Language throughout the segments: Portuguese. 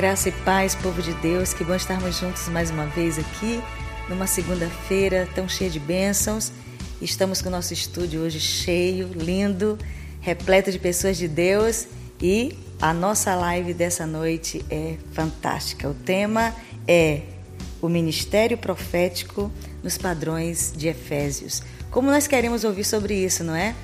Graça e paz, povo de Deus, que bom estarmos juntos mais uma vez aqui, numa segunda-feira tão cheia de bênçãos. Estamos com o nosso estúdio hoje cheio, lindo, repleto de pessoas de Deus e a nossa live dessa noite é fantástica. O tema é o ministério profético nos padrões de Efésios. Como nós queremos ouvir sobre isso, não é?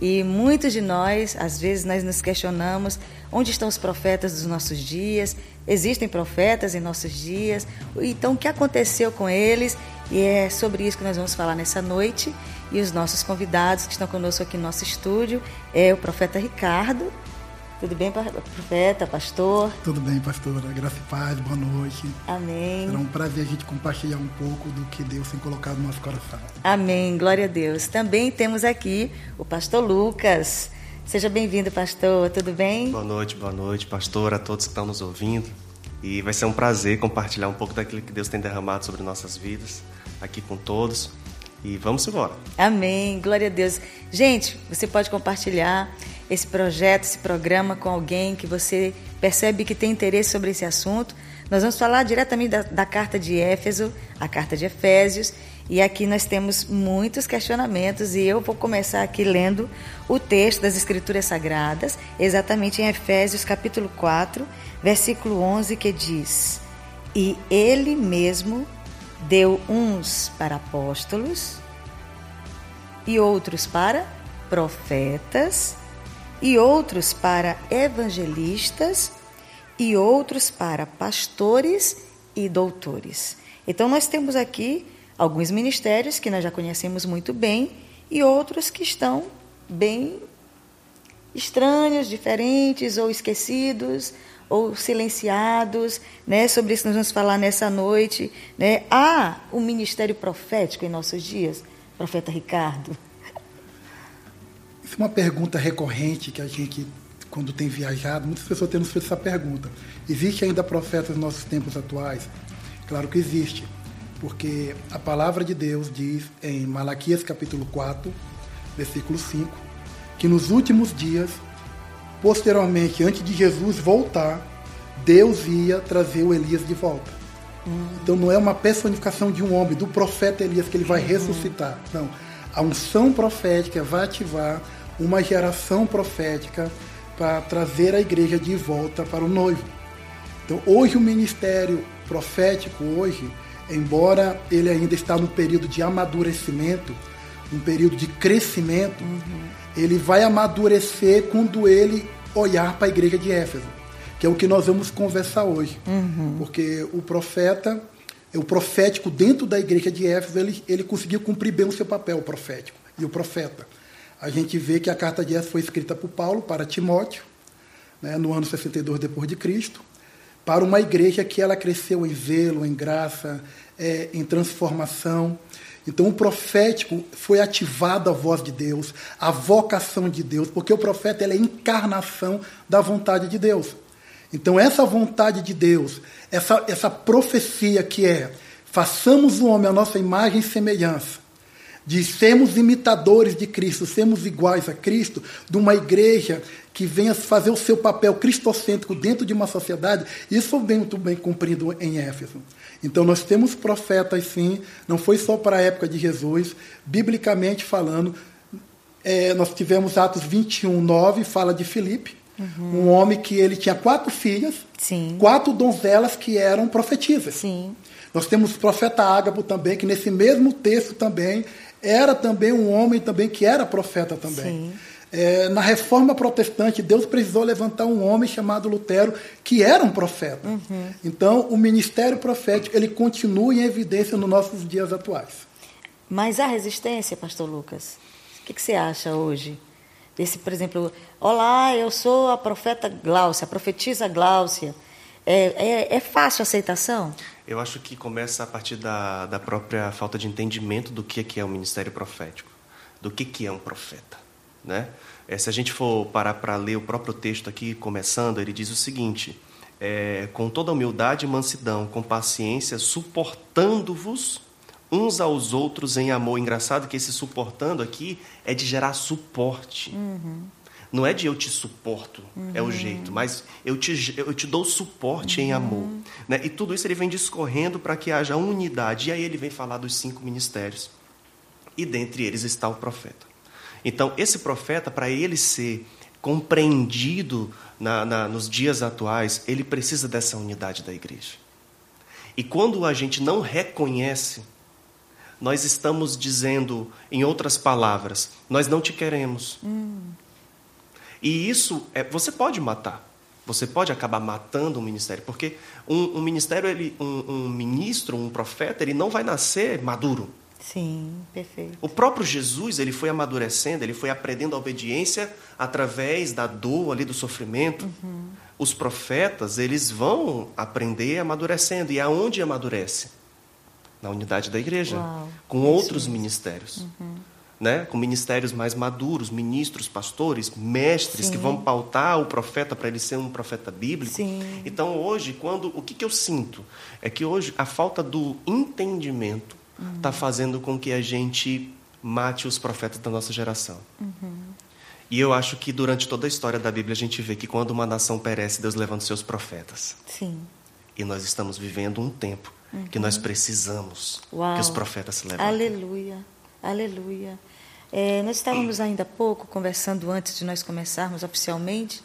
E muitos de nós, às vezes, nós nos questionamos onde estão os profetas dos nossos dias? Existem profetas em nossos dias? Então, o que aconteceu com eles? E é sobre isso que nós vamos falar nessa noite. E os nossos convidados que estão conosco aqui no nosso estúdio é o profeta Ricardo, tudo bem, profeta, pastor? Tudo bem, pastora. Graça e paz, boa noite. Amém. Será um prazer a gente compartilhar um pouco do que Deus tem colocado no nosso coração. Amém, glória a Deus. Também temos aqui o pastor Lucas. Seja bem-vindo, pastor. Tudo bem? Boa noite, boa noite, pastor, a todos que estão nos ouvindo. E vai ser um prazer compartilhar um pouco daquilo que Deus tem derramado sobre nossas vidas, aqui com todos. E vamos embora. Amém, glória a Deus. Gente, você pode compartilhar esse projeto, esse programa com alguém que você percebe que tem interesse sobre esse assunto. Nós vamos falar diretamente da, da carta de Éfeso, a carta de Efésios, e aqui nós temos muitos questionamentos e eu vou começar aqui lendo o texto das Escrituras Sagradas, exatamente em Efésios capítulo 4, versículo 11, que diz: E ele mesmo deu uns para apóstolos e outros para profetas e outros para evangelistas, e outros para pastores e doutores. Então, nós temos aqui alguns ministérios que nós já conhecemos muito bem e outros que estão bem estranhos, diferentes ou esquecidos ou silenciados, né? Sobre isso nós vamos falar nessa noite, né? Há um ministério profético em nossos dias, profeta Ricardo. Isso é uma pergunta recorrente que a gente, quando tem viajado, muitas pessoas têm nos feito essa pergunta. Existe ainda profeta nos nossos tempos atuais? Claro que existe, porque a palavra de Deus diz em Malaquias capítulo 4, versículo 5, que nos últimos dias, posteriormente, antes de Jesus voltar, Deus ia trazer o Elias de volta. Hum. Então não é uma personificação de um homem, do profeta Elias, que ele vai uhum. ressuscitar. Não. A unção profética vai ativar uma geração profética para trazer a igreja de volta para o noivo. Então, hoje o ministério profético hoje, embora ele ainda está no período de amadurecimento, um período de crescimento, uhum. ele vai amadurecer quando ele olhar para a igreja de Éfeso, que é o que nós vamos conversar hoje. Uhum. Porque o profeta, o profético dentro da igreja de Éfeso, ele, ele conseguiu cumprir bem o seu papel, o profético e o profeta a gente vê que a carta de Éfeso foi escrita por Paulo para Timóteo, né, no ano 62 depois de Cristo, para uma igreja que ela cresceu em zelo, em graça, é, em transformação. Então, o profético foi ativado a voz de Deus, a vocação de Deus, porque o profeta é a encarnação da vontade de Deus. Então, essa vontade de Deus, essa, essa profecia que é façamos o homem a nossa imagem e semelhança, de sermos imitadores de Cristo, sermos iguais a Cristo, de uma igreja que venha fazer o seu papel cristocêntrico dentro de uma sociedade, isso foi bem, muito bem cumprido em Éfeso. Então nós temos profetas sim, não foi só para a época de Jesus, biblicamente falando, é, nós tivemos Atos 21, 9, fala de Filipe, uhum. um homem que ele tinha quatro filhas, sim. quatro donzelas que eram profetisas. Sim. Nós temos o profeta Ágabo também, que nesse mesmo texto também era também um homem também que era profeta também. É, na reforma protestante, Deus precisou levantar um homem chamado Lutero, que era um profeta. Uhum. Então, o ministério profético, ele continua em evidência nos nossos dias atuais. Mas há resistência, pastor Lucas? O que, que você acha hoje? Desse, por exemplo, olá, eu sou a profeta Gláucia, a profetisa Gláucia. É, é, é fácil a aceitação? Eu acho que começa a partir da, da própria falta de entendimento do que, que é o ministério profético, do que, que é um profeta. Né? É, se a gente for parar para ler o próprio texto aqui, começando, ele diz o seguinte: é, com toda humildade e mansidão, com paciência, suportando-vos uns aos outros em amor. Engraçado que esse suportando aqui é de gerar suporte. Uhum. Não é de eu te suporto, uhum. é o jeito, mas eu te, eu te dou suporte uhum. em amor. Né? E tudo isso ele vem discorrendo para que haja unidade. E aí ele vem falar dos cinco ministérios. E dentre eles está o profeta. Então, esse profeta, para ele ser compreendido na, na, nos dias atuais, ele precisa dessa unidade da igreja. E quando a gente não reconhece, nós estamos dizendo, em outras palavras, nós não te queremos. Hum. E isso, é, você pode matar. Você pode acabar matando um ministério, porque um, um ministério, ele, um, um ministro, um profeta, ele não vai nascer maduro. Sim, perfeito. O próprio Jesus, ele foi amadurecendo, ele foi aprendendo a obediência através da dor ali do sofrimento. Uhum. Os profetas, eles vão aprender amadurecendo. E aonde amadurece? Na unidade da igreja, Uau, com outros ministérios. Uhum. Né? com ministérios mais maduros, ministros, pastores, mestres Sim. que vão pautar o profeta para ele ser um profeta bíblico. Sim. Então hoje, quando o que, que eu sinto é que hoje a falta do entendimento está uhum. fazendo com que a gente mate os profetas da nossa geração. Uhum. E eu acho que durante toda a história da Bíblia a gente vê que quando uma nação perece, Deus levanta seus profetas. Sim. E nós estamos vivendo um tempo uhum. que nós precisamos Uau. que os profetas se levantem. Aleluia, aleluia. É, nós estávamos ainda há pouco conversando antes de nós começarmos oficialmente.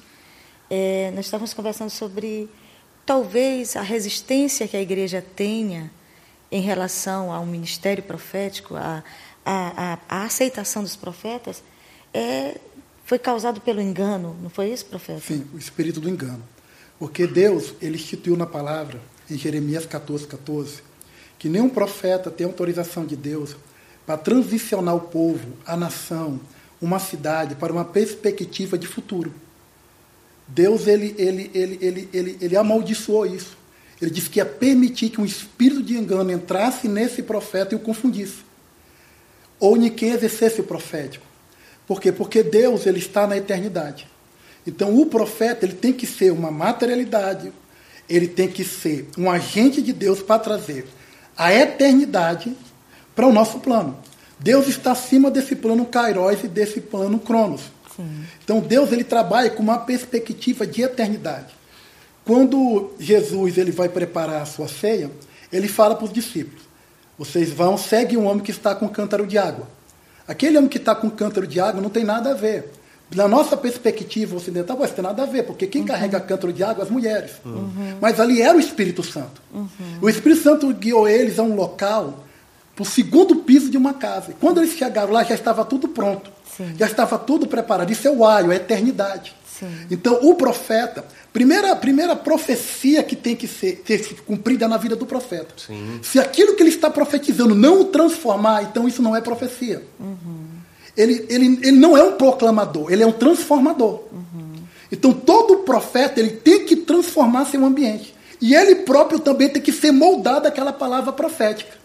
É, nós estávamos conversando sobre talvez a resistência que a igreja tenha em relação ao ministério profético, a, a, a, aceitação dos profetas, é, foi causado pelo engano, não foi isso, profeta? Sim, o espírito do engano. Porque Deus, ele instituiu na palavra, em Jeremias 14, 14, que nenhum profeta tem autorização de Deus para transicionar o povo, a nação, uma cidade para uma perspectiva de futuro. Deus ele, ele, ele, ele, ele, ele amaldiçoou isso. Ele disse que ia permitir que um espírito de engano entrasse nesse profeta e o confundisse. Ou ninguém exercesse o profético. Por quê? Porque Deus ele está na eternidade. Então o profeta ele tem que ser uma materialidade, ele tem que ser um agente de Deus para trazer a eternidade para o nosso plano. Deus está acima desse plano Kairos e desse plano Cronos. Sim. Então Deus ele trabalha com uma perspectiva de eternidade. Quando Jesus ele vai preparar a sua ceia, ele fala para os discípulos: vocês vão, seguem um homem que está com um cântaro de água. Aquele homem que está com um cântaro de água não tem nada a ver. Na nossa perspectiva ocidental, vai ter nada a ver, porque quem uhum. carrega cântaro de água é as mulheres. Uhum. Mas ali era o Espírito Santo. Uhum. O Espírito Santo guiou eles a um local, para o segundo piso de uma casa. E quando eles chegaram lá, já estava tudo pronto. Sim. Já estava tudo preparado. Isso é o alho, é a eternidade. Sim. Então, o profeta, primeira, primeira profecia que tem que ser, ser cumprida na vida do profeta. Sim. Se aquilo que ele está profetizando não o transformar, então isso não é profecia. Uhum. Ele, ele, ele não é um proclamador, ele é um transformador. Uhum. Então, todo profeta ele tem que transformar seu ambiente. E ele próprio também tem que ser moldado àquela palavra profética.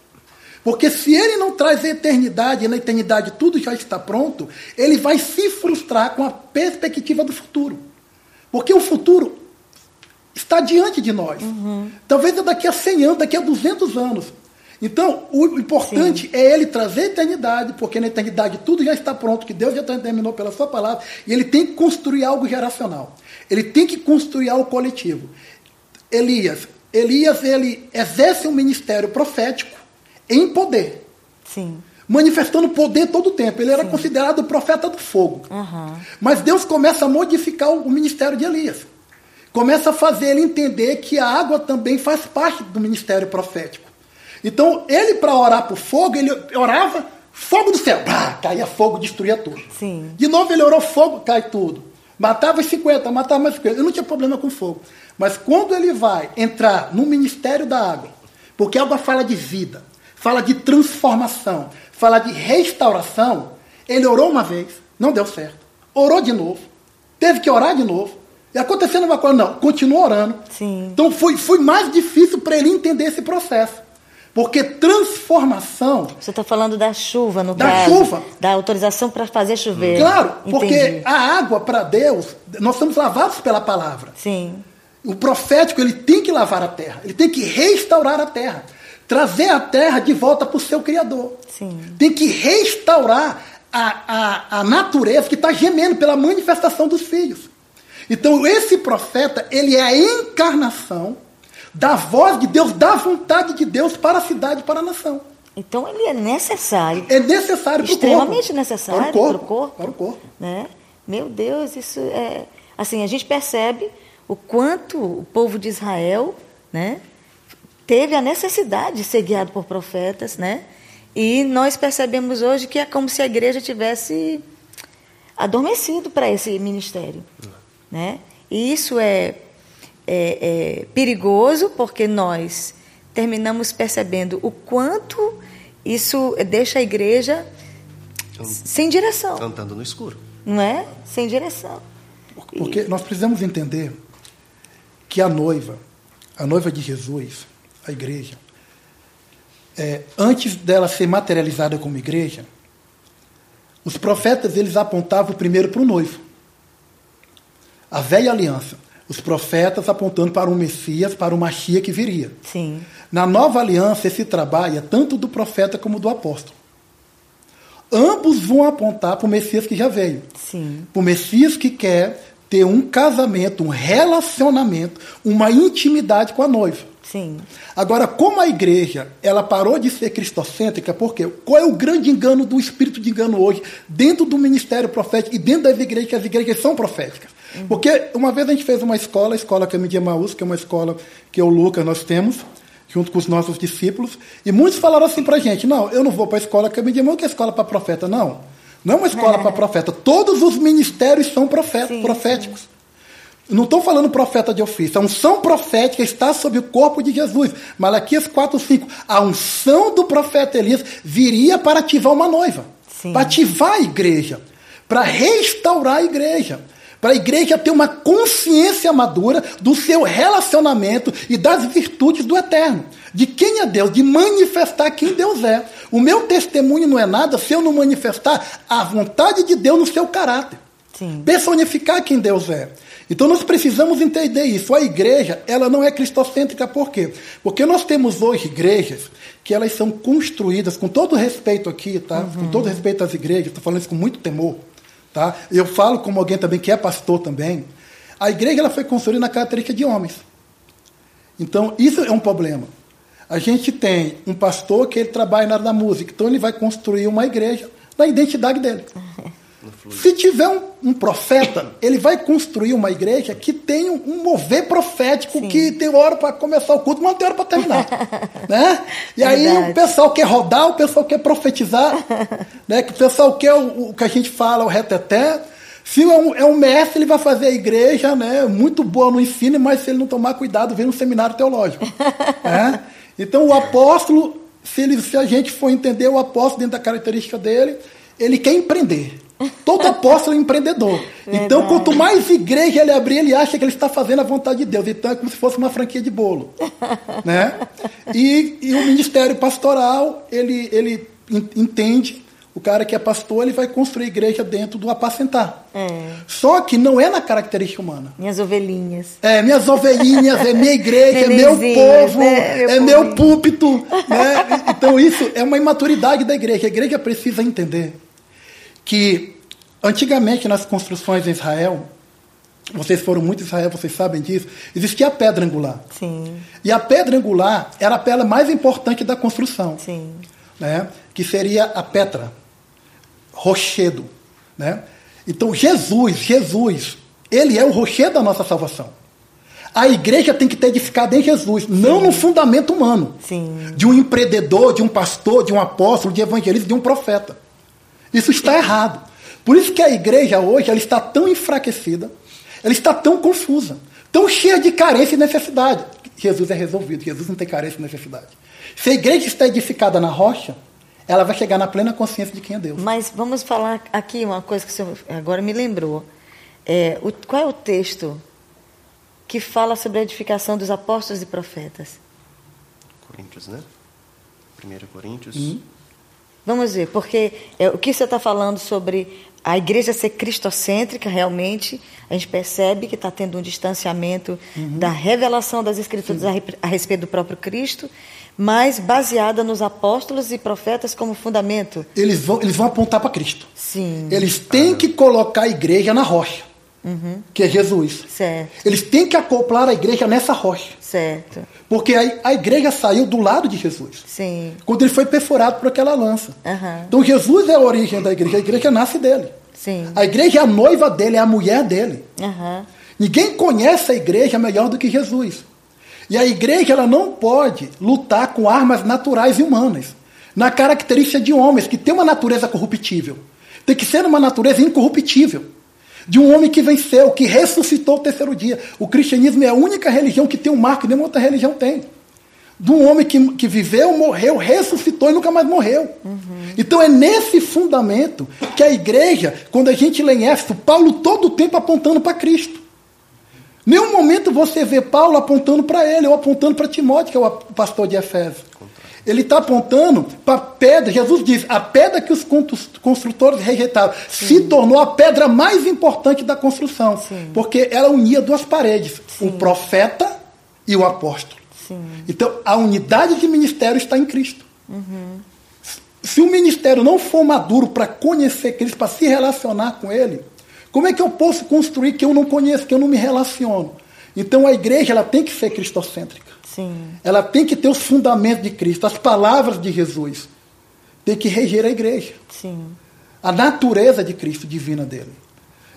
Porque se ele não traz a eternidade, e na eternidade tudo já está pronto, ele vai se frustrar com a perspectiva do futuro. Porque o futuro está diante de nós. Uhum. Talvez é daqui a 100 anos, daqui a 200 anos. Então, o importante Sim. é ele trazer a eternidade, porque na eternidade tudo já está pronto, que Deus já terminou pela sua palavra, e ele tem que construir algo geracional. Ele tem que construir algo coletivo. Elias, Elias ele exerce um ministério profético em poder. Sim manifestando poder todo o tempo. Ele era Sim. considerado o profeta do fogo. Uhum. Mas Deus começa a modificar o ministério de Elias. Começa a fazer ele entender que a água também faz parte do ministério profético. Então, ele, para orar por fogo, ele orava fogo do céu. Bah, caía fogo, destruía tudo. Sim. De novo, ele orou fogo, cai tudo. Matava os 50, matava mais 50. Eu não tinha problema com fogo. Mas quando ele vai entrar no ministério da água, porque a água fala de vida, fala de transformação, fala de restauração, ele orou uma vez, não deu certo. Orou de novo, teve que orar de novo. E acontecendo uma coisa, não, continuou orando. Sim. Então foi, foi mais difícil para ele entender esse processo. Porque transformação. Você está falando da chuva, no da caso. Da chuva. Da autorização para fazer chover. Claro, porque Entendi. a água para Deus, nós somos lavados pela palavra. Sim. O profético, ele tem que lavar a terra, ele tem que restaurar a terra trazer a terra de volta para o seu Criador. Sim. Tem que restaurar a a, a, natureza que está gemendo pela manifestação dos filhos. Então, esse profeta, ele é a encarnação da voz de Deus, da vontade de Deus para a cidade, para a nação. Então ele é necessário. É necessário para o corpo. Extremamente necessário para o corpo. Para o corpo. Para o corpo. Né? Meu Deus, isso é. Assim, a gente percebe o quanto o povo de Israel né, teve a necessidade de ser guiado por profetas, né? E nós percebemos hoje que é como se a igreja tivesse adormecido para esse ministério. Né? E isso é, é, é perigoso porque nós terminamos percebendo o quanto isso deixa a igreja sem direção. Andando no escuro. Não é? Sem direção. Porque e... nós precisamos entender que a noiva, a noiva de Jesus, a igreja, é, antes dela ser materializada como igreja, os profetas eles apontavam primeiro para o noivo. A velha aliança. Os profetas apontando para o Messias, para o Machia que viria. Sim. Na nova aliança, esse trabalho é tanto do profeta como do apóstolo. Ambos vão apontar para o Messias que já veio. Sim. Para o Messias que quer ter um casamento, um relacionamento, uma intimidade com a noiva. Sim. Agora, como a igreja ela parou de ser cristocêntrica, porque qual é o grande engano do espírito de engano hoje dentro do ministério profético e dentro das igrejas, que as igrejas são proféticas? Uhum. Porque uma vez a gente fez uma escola, a escola Caminho de Emaús, que é uma escola que eu o Lucas nós temos, junto com os nossos discípulos, e muitos falaram assim para a gente: não, eu não vou para a escola Caminho de Emaús, que é escola para profeta, não. Não é uma escola para profeta. Todos os ministérios são profeta, sim, proféticos. Sim. Não estou falando profeta de ofício. A unção profética está sobre o corpo de Jesus. Malaquias 4, 5. A unção do profeta Elias viria para ativar uma noiva. Sim. Para ativar a igreja. Para restaurar a igreja. Para a igreja ter uma consciência madura do seu relacionamento e das virtudes do eterno. De quem é Deus, de manifestar quem Deus é. O meu testemunho não é nada se eu não manifestar a vontade de Deus no seu caráter. Sim. Personificar quem Deus é. Então nós precisamos entender isso. A igreja, ela não é cristocêntrica por quê? Porque nós temos hoje igrejas que elas são construídas com todo respeito aqui, tá? Uhum. Com todo respeito às igrejas, estou falando isso com muito temor, tá? Eu falo como alguém também que é pastor também. A igreja ela foi construída na característica de homens. Então, isso é um problema. A gente tem um pastor que ele trabalha na área da música, então ele vai construir uma igreja na identidade dele. Se tiver um, um, profeta, ele vai construir uma igreja que tem um, um mover profético, Sim. que tem hora para começar o culto, mas não tem hora para terminar. né? E aí o pessoal quer rodar, o pessoal quer profetizar, né? que o pessoal quer o, o que a gente fala, o reteté. Se é um, é um mestre, ele vai fazer a igreja né, muito boa no ensino, mas se ele não tomar cuidado, vem um seminário teológico. né? Então o apóstolo, se, ele, se a gente for entender o apóstolo dentro da característica dele, ele quer empreender. Todo apóstolo é empreendedor. Verdade. Então, quanto mais igreja ele abrir, ele acha que ele está fazendo a vontade de Deus. Então, é como se fosse uma franquia de bolo. né? E, e o ministério pastoral, ele, ele entende o cara que é pastor, ele vai construir igreja dentro do apacentar. É. Só que não é na característica humana. Minhas ovelhinhas. É, minhas ovelhinhas, é minha igreja, é meu povo, né? meu é meu púlpito. Né? Então isso é uma imaturidade da igreja. A igreja precisa entender que antigamente nas construções em Israel, vocês foram muito em Israel, vocês sabem disso, existia a pedra angular. Sim. E a pedra angular era a pedra mais importante da construção. Sim. Né? Que seria a petra, rochedo. Né? Então Jesus, Jesus, ele é o rochedo da nossa salvação. A igreja tem que ter edificado em Jesus, Sim. não no fundamento humano. Sim. De um empreendedor, de um pastor, de um apóstolo, de evangelista, de um profeta. Isso está errado. Por isso que a igreja hoje ela está tão enfraquecida, ela está tão confusa, tão cheia de carência e necessidade. Jesus é resolvido, Jesus não tem carência e necessidade. Se a igreja está edificada na rocha, ela vai chegar na plena consciência de quem é Deus. Mas vamos falar aqui uma coisa que o senhor agora me lembrou. É, o, qual é o texto que fala sobre a edificação dos apóstolos e profetas? Coríntios, né? 1 Coríntios. Hum. Vamos ver, porque é, o que você está falando sobre a igreja ser cristocêntrica, realmente, a gente percebe que está tendo um distanciamento uhum. da revelação das Escrituras a, a, respeito do próprio Cristo, mas baseada nos apóstolos e profetas como fundamento. Eles vão, eles vão apontar para Cristo. Sim. Eles têm que colocar a igreja na rocha. Uhum. Que é Jesus. Certo. Eles têm que acoplar a igreja nessa rocha. Certo. Porque a, a igreja saiu do lado de Jesus. Sim. Quando ele foi perfurado por aquela lança. Uhum. Então Jesus é a origem da igreja. A igreja nasce dele. Sim. A igreja é a noiva dele, é a mulher dele. Uhum. Ninguém conhece a igreja melhor do que Jesus. E a igreja ela não pode lutar com armas naturais e humanas. Na característica de homens que tem uma natureza corruptível. Tem que ser uma natureza incorruptível de um homem que venceu, que ressuscitou o terceiro dia. O cristianismo é a única religião que tem um marco que nenhuma outra religião tem. De um homem que, que viveu, morreu, ressuscitou e nunca mais morreu. Uhum. Então é nesse fundamento que a igreja, quando a gente lê em Éfeso, Paulo todo o tempo apontando para Cristo. Nenhum momento você vê Paulo apontando para ele ou apontando para Timóteo, que é o pastor de Efésio. Ele está apontando para a pedra. Jesus diz: a pedra que os construtores rejeitaram Sim. se tornou a pedra mais importante da construção, Sim. porque ela unia duas paredes: Sim. o profeta e o apóstolo. Então, a unidade de ministério está em Cristo. Uhum. Se o ministério não for maduro para conhecer Cristo, para se relacionar com Ele, como é que eu posso construir que eu não conheço, que eu não me relaciono? Então, a igreja ela tem que ser cristocêntrica. Sim. Ela tem que ter os fundamentos de Cristo, as palavras de Jesus. Tem que reger a igreja. Sim. A natureza de Cristo, divina dele.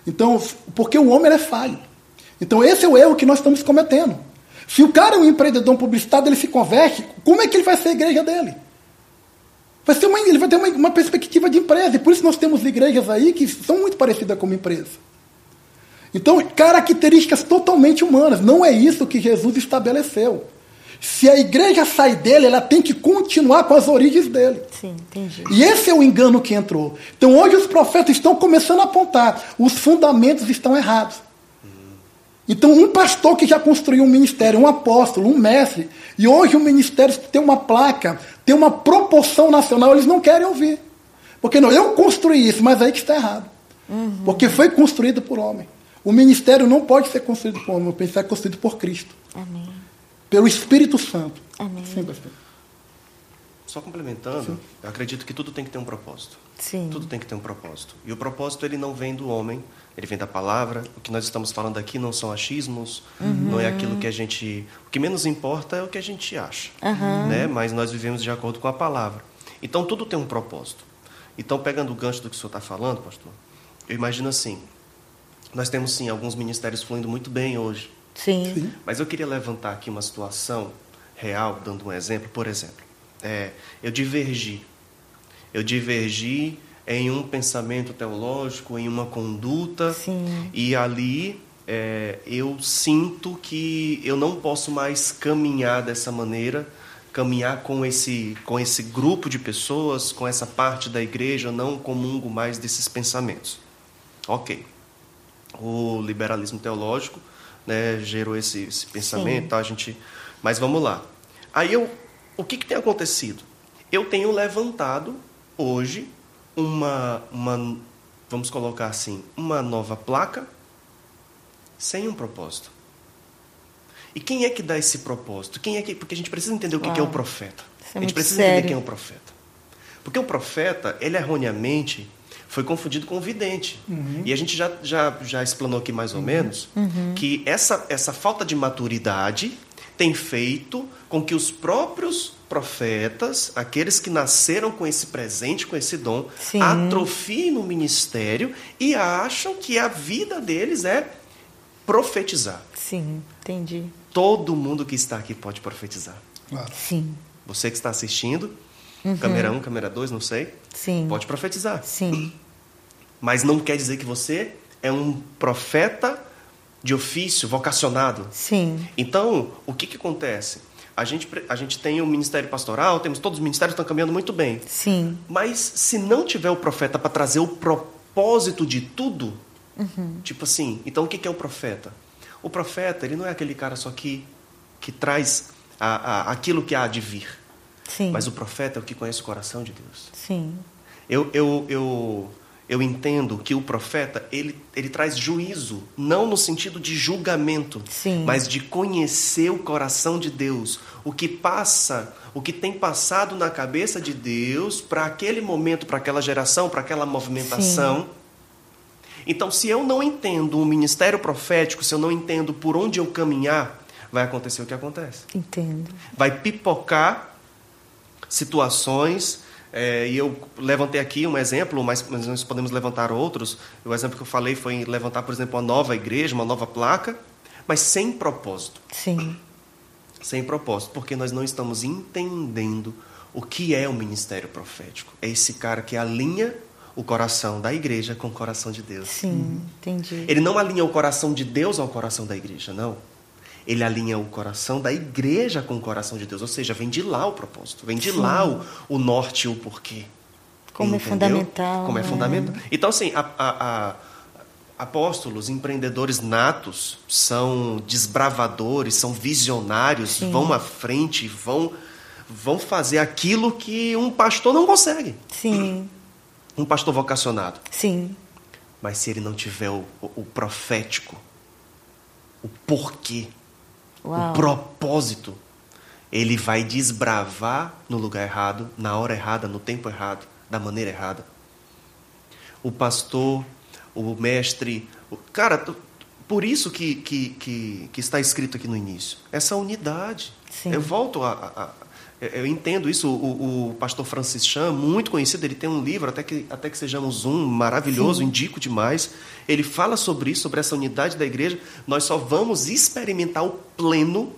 Então, porque o homem é falho. Então, esse é o erro que nós estamos cometendo. Se o cara é um empreendedor, um publicitário, ele se converte, como é que ele vai ser a igreja dele? Vai ser uma, ele vai ter uma, uma perspectiva de empresa. E por isso nós temos igrejas aí que são muito parecidas com uma empresa. Então, características totalmente humanas. Não é isso que Jesus estabeleceu. Se a igreja sai dele, ela tem que continuar com as origens dele. Sim, entendi. E esse é o engano que entrou. Então hoje os profetas estão começando a apontar, os fundamentos estão errados. Então um pastor que já construiu um ministério, um apóstolo, um mestre, e hoje o ministério tem uma placa, tem uma proporção nacional, eles não querem ouvir. Porque não, eu construí isso, mas aí que está errado. Uhum. Porque foi construído por homem. O ministério não pode ser construído por homem, o ministério é construído por Cristo. Amém pelo Espírito Santo. Amém. Sim, pastor. Só complementando, Sim. eu acredito que tudo tem que ter um propósito. Sim. Tudo tem que ter um propósito. E o propósito ele não vem do homem, ele vem da palavra. O que nós estamos falando aqui não são achismos, uhum. não é aquilo que a gente. O que menos importa é o que a gente acha, uhum. né? Mas nós vivemos de acordo com a palavra. Então tudo tem um propósito. Então pegando o gancho do que o senhor está falando, pastor, eu imagino assim: nós temos sim alguns ministérios fluindo muito bem hoje. Sim. Sim. Mas eu queria levantar aqui uma situação real, dando um exemplo. Por exemplo, é, eu divergi. Eu divergi em um pensamento teológico, em uma conduta, Sim. e ali é, eu sinto que eu não posso mais caminhar dessa maneira, caminhar com esse, com esse grupo de pessoas, com essa parte da igreja, não comungo mais desses pensamentos. Ok. O liberalismo teológico né, gerou esse, esse pensamento, tá, a gente. Mas vamos lá. Aí eu, o que, que tem acontecido? Eu tenho levantado hoje uma, uma, vamos colocar assim, uma nova placa sem um propósito. E quem é que dá esse propósito? Quem é que, porque a gente precisa entender o que, que é o profeta. É a gente precisa sério. entender quem é o profeta. Porque o profeta, ele erroneamente foi confundido com o vidente. Uhum. E a gente já, já, já explanou aqui mais ou uhum. menos uhum. que essa, essa falta de maturidade tem feito com que os próprios profetas, aqueles que nasceram com esse presente, com esse dom, Sim. atrofiem no ministério e acham que a vida deles é profetizar. Sim, entendi. Todo mundo que está aqui pode profetizar. Claro. Sim. Você que está assistindo, Uhum. câmera 1, um, câmera 2, não sei, Sim. pode profetizar. Sim. Mas não quer dizer que você é um profeta de ofício, vocacionado. Sim. Então, o que, que acontece? A gente, a gente tem o ministério pastoral, temos todos os ministérios estão caminhando muito bem. Sim. Mas se não tiver o profeta para trazer o propósito de tudo, Uhum. tipo assim, então o que, que é o profeta? O profeta, ele não é aquele cara só que, que traz a, a, aquilo que há de vir. Sim. Mas o profeta é o que conhece o coração de Deus. Sim. Eu, eu, eu, eu entendo que o profeta ele, ele traz juízo, não no sentido de julgamento, Sim. mas de conhecer o coração de Deus, o que passa, o que tem passado na cabeça de Deus para aquele momento, para aquela geração, para aquela movimentação. Sim. Então, se eu não entendo o ministério profético, se eu não entendo por onde eu caminhar, vai acontecer o que acontece. Entendo. Vai pipocar situações é, e eu levantei aqui um exemplo, mas, mas, nós podemos levantar outros. O exemplo que eu falei foi levantar, por exemplo, uma nova igreja, uma nova placa, mas sem propósito. Sim. Sem propósito, porque nós não estamos entendendo o que é o ministério profético. É esse cara que alinha o coração da igreja com o coração de Deus. Sim, entendi. Ele não alinha o coração de Deus ao coração da igreja, não ele alinha o coração da igreja com o coração de Deus. Ou seja, vem de lá o propósito, vem de Sim. lá o, o norte e o porquê. Como é Entendeu? é fundamental. Como é, é fundamental. Então, assim, a, a, a, apóstolos, empreendedores natos, são desbravadores, são visionários, Sim. vão à frente, vão, vão fazer aquilo que um pastor não consegue. Sim. Um pastor vocacionado. Sim. Mas se ele não tiver o, o, o profético, o porquê, Uau. o propósito, ele vai desbravar no lugar errado, na hora errada, no tempo errado, da maneira errada. O pastor, o mestre, o, cara, por isso que, que, que, que, está escrito aqui no início, essa unidade. Sim. Eu volto a, a, eu entendo isso. O, o, pastor Francis Chan, muito conhecido, ele tem um livro, até que, até que sejamos um, maravilhoso, Sim. indico demais. Ele fala sobre isso, sobre essa unidade da igreja. Nós só vamos experimentar o pleno,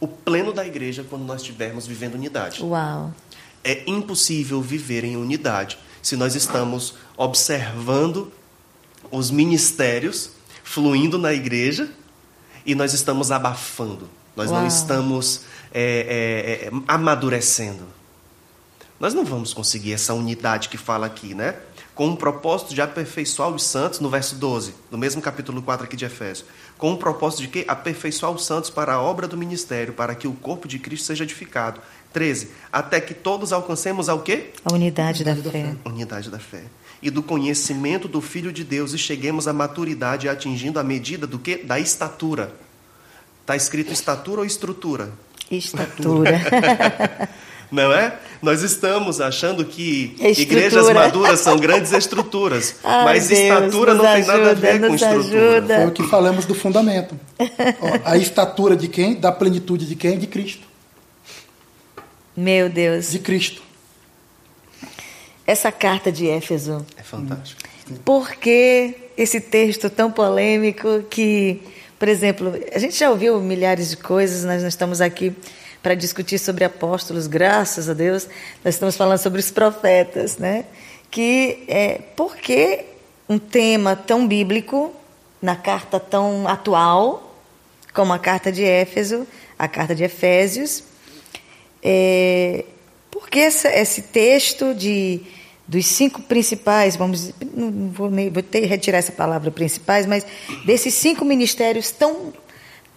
o pleno da igreja, quando nós estivermos vivendo unidade. Uau! É impossível viver em unidade se nós estamos observando os ministérios fluindo na igreja e nós estamos abafando. Nós Uau. não estamos é, é, é, amadurecendo. Nós não vamos conseguir essa unidade que fala aqui, né? Com o propósito de aperfeiçoar os santos, no verso 12, no mesmo capítulo 4 aqui de Efésios. Com o propósito de quê? Aperfeiçoar os santos para a obra do ministério, para que o corpo de Cristo seja edificado. 13. Até que todos alcancemos ao quê? A unidade, unidade da, da, fé. Unidade da fé. E do conhecimento do Filho de Deus e cheguemos à maturidade atingindo a medida do quê? Da estatura. Está escrito estatura ou estrutura? Estatura. Não é? Nós estamos achando que igrejas maduras são grandes estruturas, Ai, mas Deus, estatura não ajuda, tem nada a ver com estrutura. Ajuda. Foi o que falamos do fundamento. a estatura de quem? Da plenitude de quem? De Cristo. Meu Deus. De Cristo. Essa carta de Éfeso. É fantástico. Por que esse texto tão polêmico que por exemplo, a gente já ouviu milhares de coisas, nós não estamos aqui para discutir sobre apóstolos, graças a Deus, nós estamos falando sobre os profetas, né? Que é, por que um tema tão bíblico, na carta tão atual, como a carta de Éfeso, a carta de Efésios, é, por que essa, esse texto de dos cinco principais, vamos, não vou, nem, vou ter, retirar essa palavra principais, mas desses cinco ministérios tão,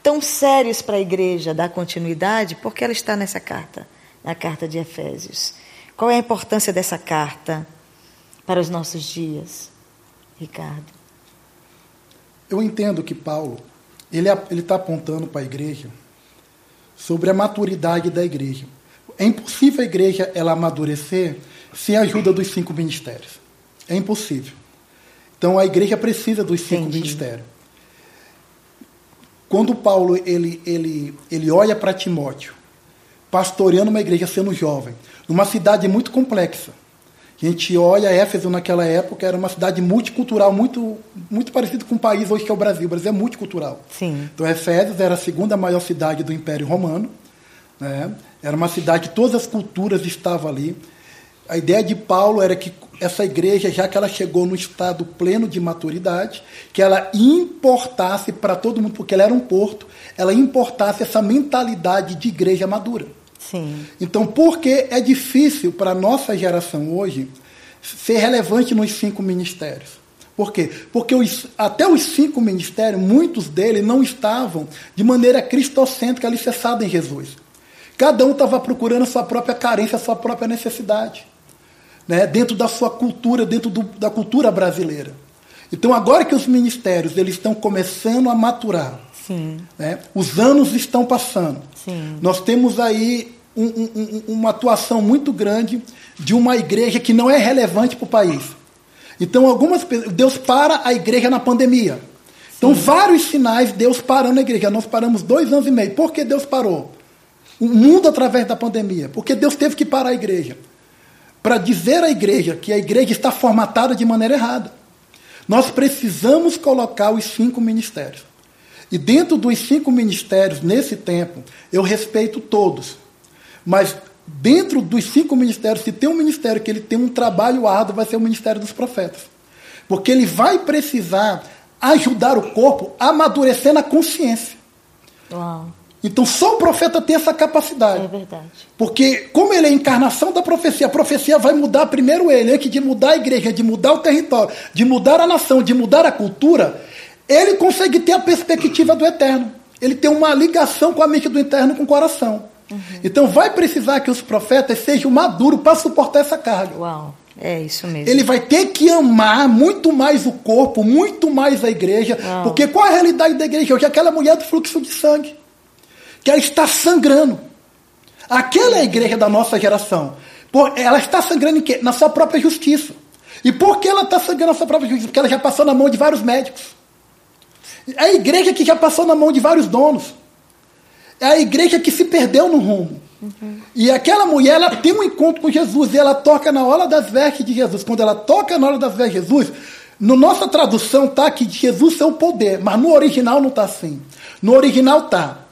tão sérios para a igreja dar continuidade, porque ela está nessa carta, na carta de Efésios. Qual é a importância dessa carta para os nossos dias, Ricardo? Eu entendo que Paulo ele está apontando para a igreja sobre a maturidade da igreja. É impossível a igreja ela amadurecer sem a ajuda dos cinco ministérios. É impossível. Então a igreja precisa dos cinco Entendi. ministérios. Quando Paulo ele, ele, ele olha para Timóteo, pastoreando uma igreja sendo jovem, numa cidade muito complexa. A gente olha Éfeso naquela época, era uma cidade multicultural, muito, muito parecido com o país hoje que é o Brasil. O Brasil é multicultural. Sim. Então, Éfeso era a segunda maior cidade do Império Romano. Né? Era uma cidade que todas as culturas estavam ali. A ideia de Paulo era que essa igreja, já que ela chegou no estado pleno de maturidade, que ela importasse para todo mundo, porque ela era um porto, ela importasse essa mentalidade de igreja madura. Sim. Então, por que é difícil para a nossa geração hoje ser relevante nos cinco ministérios? Por quê? Porque os, até os cinco ministérios, muitos deles não estavam de maneira cristocêntrica alicerçados em Jesus. Cada um estava procurando a sua própria carência, a sua própria necessidade. Né, dentro da sua cultura, dentro do, da cultura brasileira. Então, agora que os ministérios eles estão começando a maturar, né, os anos estão passando, Sim. nós temos aí um, um, uma atuação muito grande de uma igreja que não é relevante para o país. Então, algumas Deus para a igreja na pandemia. Então, Sim. vários sinais Deus parando a igreja. Nós paramos dois anos e meio. Por que Deus parou? O mundo através da pandemia. Porque Deus teve que parar a igreja. Para dizer à igreja que a igreja está formatada de maneira errada. Nós precisamos colocar os cinco ministérios. E dentro dos cinco ministérios, nesse tempo, eu respeito todos. Mas dentro dos cinco ministérios, se tem um ministério que ele tem um trabalho árduo, vai ser o ministério dos profetas. Porque ele vai precisar ajudar o corpo a amadurecer na consciência. Uau. Então só o profeta tem essa capacidade. É verdade. Porque como ele é a encarnação da profecia, a profecia vai mudar primeiro ele, antes de mudar a igreja, de mudar o território, de mudar a nação, de mudar a cultura, ele consegue ter a perspectiva do eterno. Ele tem uma ligação com a mente do interno com o coração. Uhum. Então vai precisar que os profetas sejam maduros para suportar essa carga. Uau. É isso mesmo. Ele vai ter que amar muito mais o corpo, muito mais a igreja. Uau. Porque qual é a realidade da igreja? Hoje aquela mulher do fluxo de sangue. Que ela está sangrando. Aquela é a igreja da nossa geração. Ela está sangrando em quê? Na sua própria justiça. E por que ela está sangrando na sua própria justiça? Porque ela já passou na mão de vários médicos. É a igreja que já passou na mão de vários donos. É a igreja que se perdeu no rumo. Uhum. E aquela mulher, ela tem um encontro com Jesus e ela toca na hora das vestes de Jesus. Quando ela toca na hora das vestes de Jesus, no nossa tradução tá que Jesus é o poder, mas no original não está assim. No original tá.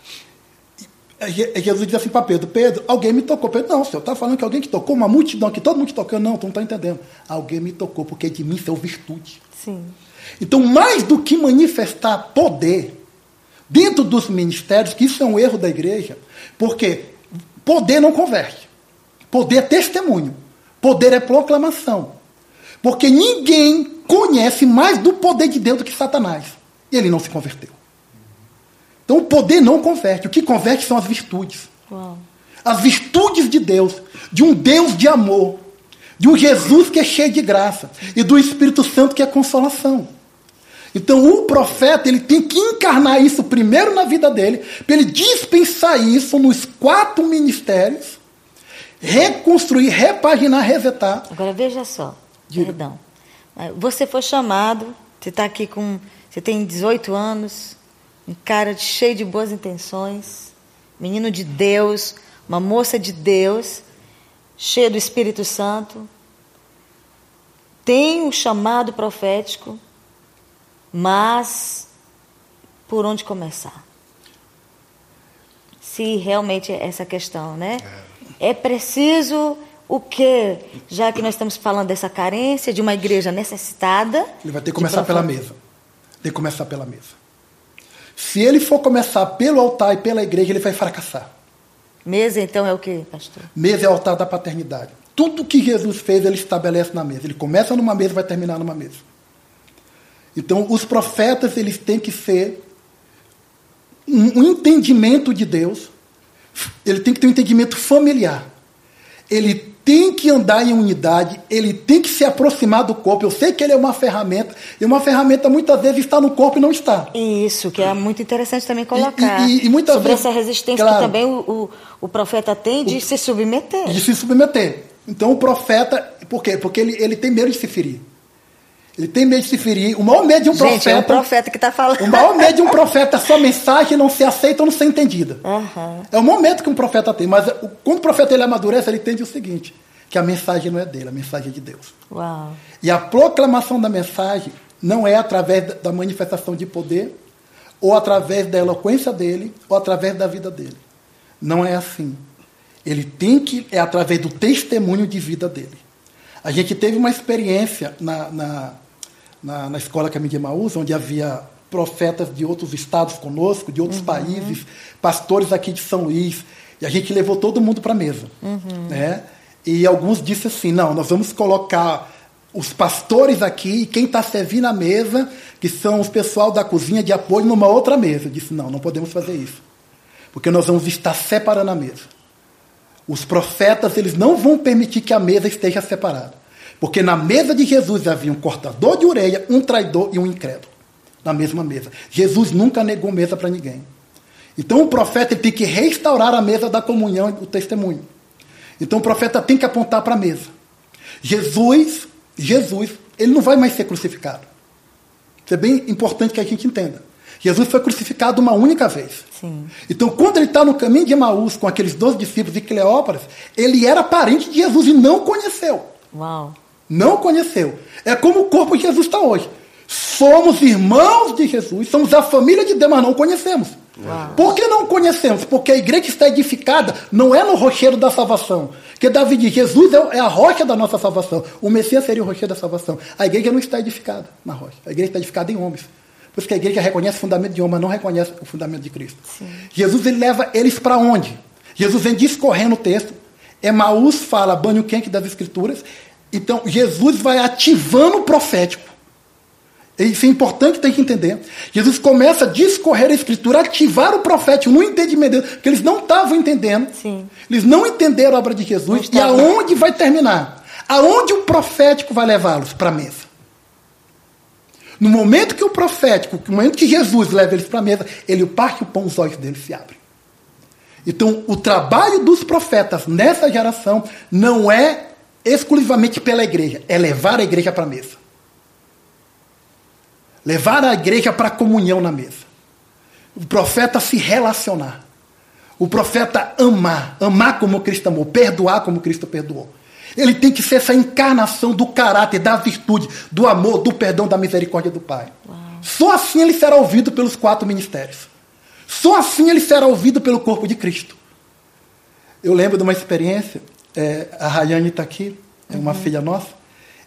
Jesus diz assim para Pedro: Pedro, alguém me tocou. Pedro, não, senhor, está falando que alguém que tocou, uma multidão, que todo mundo te tocou. Não, tu não está entendendo. Alguém me tocou, porque de mim saiu virtude. Sim. Então, mais do que manifestar poder dentro dos ministérios, que isso é um erro da igreja, porque poder não converte. Poder é testemunho. Poder é proclamação. Porque ninguém conhece mais do poder de Deus do que Satanás. E ele não se converteu. Então o poder não converte. O que converte são as virtudes. Uau. As virtudes de Deus, de um Deus de amor, de um Jesus que é cheio de graça e do Espírito Santo que é consolação. Então o profeta ele tem que encarnar isso primeiro na vida dele, para ele dispensar isso nos quatro ministérios, reconstruir, repaginar, resetar. Agora veja só, Diga. perdão. Você foi chamado, você está aqui com. Você tem 18 anos, um cara cheio de boas intenções, menino de Deus, uma moça de Deus, cheia do Espírito Santo. Tem um chamado profético mas por onde começar? Se realmente é essa questão, né? É, é preciso o que, já que nós estamos falando dessa carência de uma igreja necessitada. Ele vai ter que começar pela mesa. Tem que começar pela mesa. Se ele for começar pelo altar e pela igreja, ele vai fracassar. Mesa, então, é o que, pastor? Mesa é o altar da paternidade. Tudo que Jesus fez, ele estabelece na mesa. Ele começa numa mesa e vai terminar numa mesa. Então, os profetas eles têm que ser um, entendimento de Deus. Ele tem que ter um entendimento familiar. Ele tem que andar em unidade, ele tem que se aproximar do corpo. Eu sei que ele é uma ferramenta, e uma ferramenta muitas vezes está no corpo e não está. Isso, que é muito interessante também colocar. E, e, e muitas Sobre vezes, essa resistência claro, que também o, o, o, profeta tem de o, se submeter. De se submeter. Então o profeta, por quê? Porque ele, ele tem medo de se ferir. Ele tem medo de se ferir. O maior medo de um Gente, profeta. É um profeta que está falando. O maior medo de um profeta é sua mensagem não ser aceita ou não ser entendida. Uhum. É o momento que um profeta tem. Mas quando o profeta ele amadurece, ele entende o seguinte: que a mensagem não é dele, a mensagem é de Deus. Uau. E a proclamação da mensagem não é através da manifestação de poder, ou através da eloquência dele, ou através da vida dele. Não é assim. Ele tem que. É através do testemunho de vida dele. A gente teve uma experiência na, na na, na escola Caminho de Maús, onde havia profetas de outros estados conosco, de outros uhum. países, pastores aqui de São Luís, e a gente levou todo mundo para a mesa. Uhum. Né? E alguns disseram assim, não, nós vamos colocar os pastores aqui e quem está servindo a mesa, que são os pessoal da cozinha de apoio, numa outra mesa. Eu disse, não, não podemos fazer isso. Porque nós vamos estar separando a mesa. Os profetas, eles não vão permitir que a mesa esteja separada. Porque na mesa de Jesus havia um cortador de orelha, um traidor e um incrédulo. Na mesma mesa. Jesus nunca negou mesa para ninguém. Então o profeta tem que restaurar a mesa da comunhão e do testemunho. Então o profeta tem que apontar para a mesa. Jesus, Jesus, ele não vai mais ser crucificado. Isso é bem importante que a gente entenda. Jesus foi crucificado uma única vez. Sim. Então, quando ele está no caminho de Emaús com aqueles doze discípulos de Cleóparas, ele era parente de Jesus e não conheceu. Uau. Não conheceu. É como o corpo de Jesus está hoje. Somos irmãos de Jesus, somos a família de Deus, mas não conhecemos. Uau. Por que não conhecemos? Porque a igreja está edificada não é no rochedo da salvação. Porque Davi diz, Jesus é a rocha da nossa salvação. O Messias seria o rochedo da salvação. A igreja não está edificada na rocha. A igreja está edificada em homens. Por isso que a igreja reconhece o fundamento de homem, mas não reconhece o fundamento de Cristo. Sim. Jesus ele leva eles para onde? Jesus vem discorrendo o texto. Emaús fala banho quente das escrituras. Então, Jesus vai ativando o profético. Isso é importante ter que entender. Jesus começa a discorrer a escritura, ativar o profético no entendimento deles, porque eles não estavam entendendo. Sim. Eles não entenderam a obra de Jesus. E aonde vai terminar? Aonde o profético vai levá-los? Para a mesa. No momento que o profético, no momento que Jesus leva eles para a mesa, ele parte o pão, os olhos deles se abrem. Então, o trabalho dos profetas nessa geração não é exclusivamente pela igreja, é levar a igreja para a mesa. Levar a igreja para a comunhão na mesa. O profeta se relacionar. O profeta amar, amar como Cristo amou, perdoar como Cristo perdoou. Ele tem que ser essa encarnação do caráter, da virtude, do amor, do perdão, da misericórdia do Pai. Só assim ele será ouvido pelos quatro ministérios. Só assim ele será ouvido pelo corpo de Cristo. Eu lembro de uma experiência, é, a Rayane está aqui, é uma filha nossa,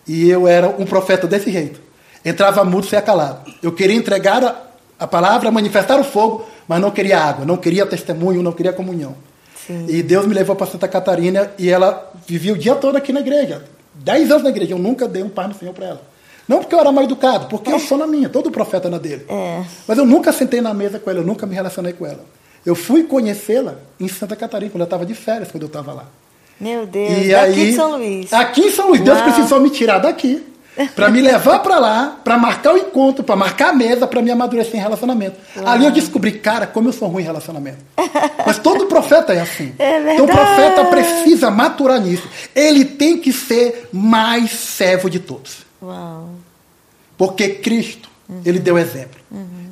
e eu era um profeta desse jeito. Entrava mudo, saia calado. Eu queria entregar a, a palavra, manifestar o fogo, mas não queria água, não queria testemunho, não queria comunhão. Sim. E Deus me levou para Santa Catarina e ela vivia o dia todo aqui na igreja. Dez anos na igreja, eu nunca dei um par no Senhor para ela. Não porque eu era mal educado, porque eu sou na minha, todo profeta na dele. É. Mas eu nunca sentei na mesa com ela, eu nunca me relacionei com ela. Eu fui conhecê-la em Santa Catarina, quando eu estava de férias, quando eu estava lá. Meu Deus. E Daqui aí, de São Luís. Aqui em São Luís, Deus Uau. precisou me tirar daqui para me levar para lá, para marcar o encontro, para marcar a mesa, para me amadurecer em relacionamento. Ali eu descobri, cara, como eu sou ruim em relacionamento. Mas todo profeta é assim. É então o profeta precisa maturar nisso. Ele tem que ser mais servo de todos. Uau. Porque Cristo, Uhum. ele deu exemplo.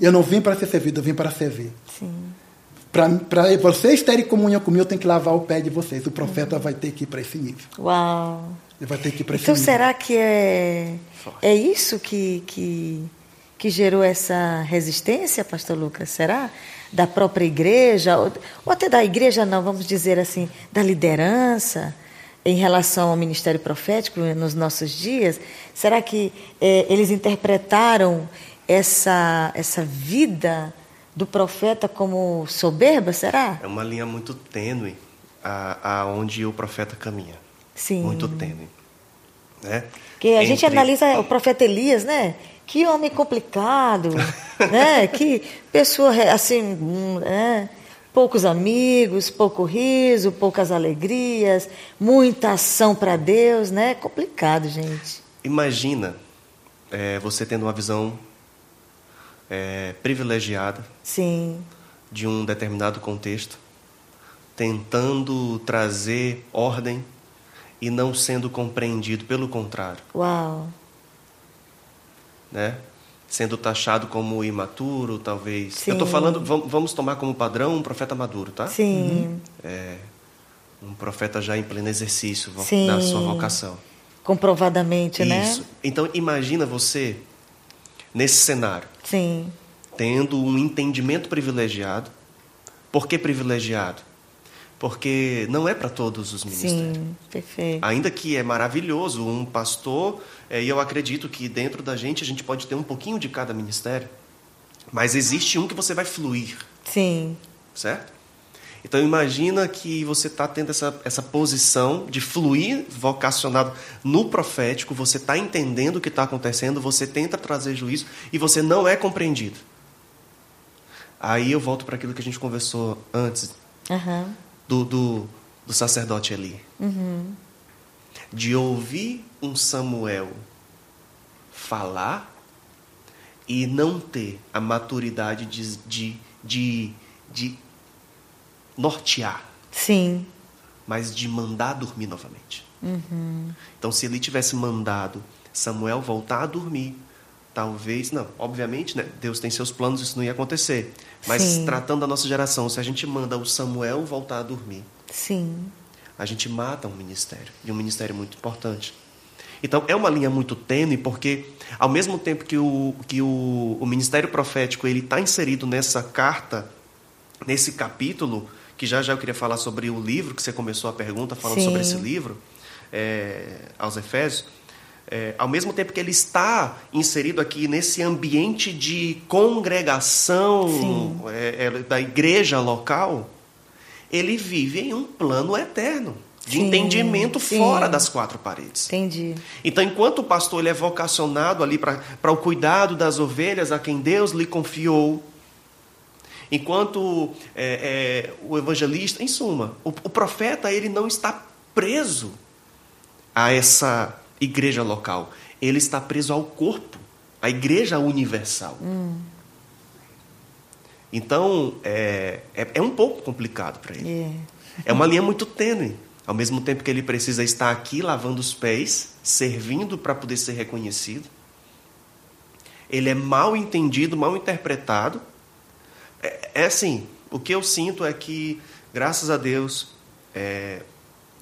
Eu não vim para ser servido, eu vim para servir. Sim. Para vocês terem comunhão comigo, eu tenho que lavar o pé de vocês. O profeta vai ter que ir para esse nível. Uau. Ele vai ter que ir para esse Então nível. será que é, é isso que, que, que gerou essa resistência, pastor Lucas? Será? Da própria igreja, ou, ou até da igreja não, vamos dizer assim, da liderança em relação ao ministério profético nos nossos dias? Será que eh, eles interpretaram essa, essa vida do profeta como soberba, será? É uma linha muito tênue a, aonde o profeta caminha. Sim. Muito tênue. Né? Que a gente Entre- analisa o profeta Elias, né? Que homem complicado, né? Que pessoa assim, né? poucos amigos, pouco riso, poucas alegrias, muita ação para Deus, né? Complicado, gente. Imagina é, você tendo uma visão é, privilegiada Sim, de um determinado contexto, tentando trazer ordem e não sendo compreendido, pelo contrário, uau, né? Sendo taxado como imaturo, talvez. Sim. Eu estou falando, vam- vamos tomar como padrão um profeta maduro, tá? sim, Um profeta já em pleno exercício Sim. da sua vocação. comprovadamente, né? Isso. Então imagina você nesse cenário, Sim, tendo um entendimento privilegiado. Por que privilegiado? Porque não é para todos os ministérios. sim, perfeito. Ainda que é maravilhoso um pastor, é, e eu acredito que dentro da gente a gente pode ter um pouquinho de cada ministério, mas existe um que você vai fluir, Sim, certo? Então imagina que você está tendo essa, essa posição de fluir vocacionado no profético, você está entendendo o que está acontecendo, você tenta trazer juízo e você não é compreendido. Aí eu volto para aquilo que a gente conversou antes aham, do, do, do sacerdote Eli. de ouvir um Samuel falar e não ter a maturidade de, de, de, de nortear. Sim. Mas de mandar dormir novamente. Uhum. Então, se ele tivesse mandado Samuel voltar a dormir, talvez, não, obviamente, né, Deus tem seus planos, isso não ia acontecer. Mas Sim. tratando da nossa geração, se a gente manda o Samuel voltar a dormir, Sim. a gente mata um ministério, e um ministério muito importante. Então, é uma linha muito tênue, porque ao mesmo tempo que o, que o, o ministério profético ele está inserido nessa carta, nesse capítulo, que já já eu queria falar sobre o livro, que você começou a pergunta falando Sim. sobre esse livro, é, aos Efésios, é, ao mesmo tempo que ele está inserido aqui nesse ambiente de congregação é, é, da igreja local, ele vive em um plano eterno de Sim, entendimento sim. fora das quatro paredes. Entendi. Então, enquanto o pastor ele é vocacionado ali para o cuidado das ovelhas a quem Deus lhe confiou, enquanto é, é, o evangelista, em suma, o, o profeta ele não está preso a essa igreja local, ele está preso ao corpo, à igreja universal. Então, é, é, é um pouco complicado para ele. É. É uma linha muito tênue. Ao mesmo tempo que ele precisa estar aqui lavando os pés, servindo para poder ser reconhecido. Ele é mal entendido, mal interpretado. É, é assim, o que eu sinto é que, graças a Deus, é,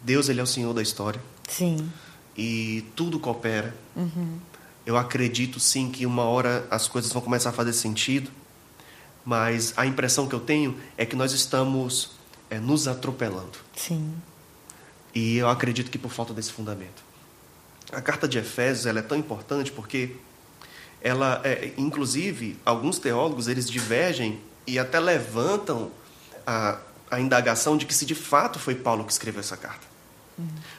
Deus ele é o Senhor da história Sim. e tudo coopera. Uhum. Eu acredito sim que uma hora as coisas vão começar a fazer sentido, mas a impressão que eu tenho é que nós estamos é, nos atropelando. Sim. E eu acredito que por falta desse fundamento. A carta de Efésios ela é tão importante porque ela, é, inclusive, alguns teólogos eles divergem e até levantam a, a indagação de que se de fato foi Paulo que escreveu essa carta,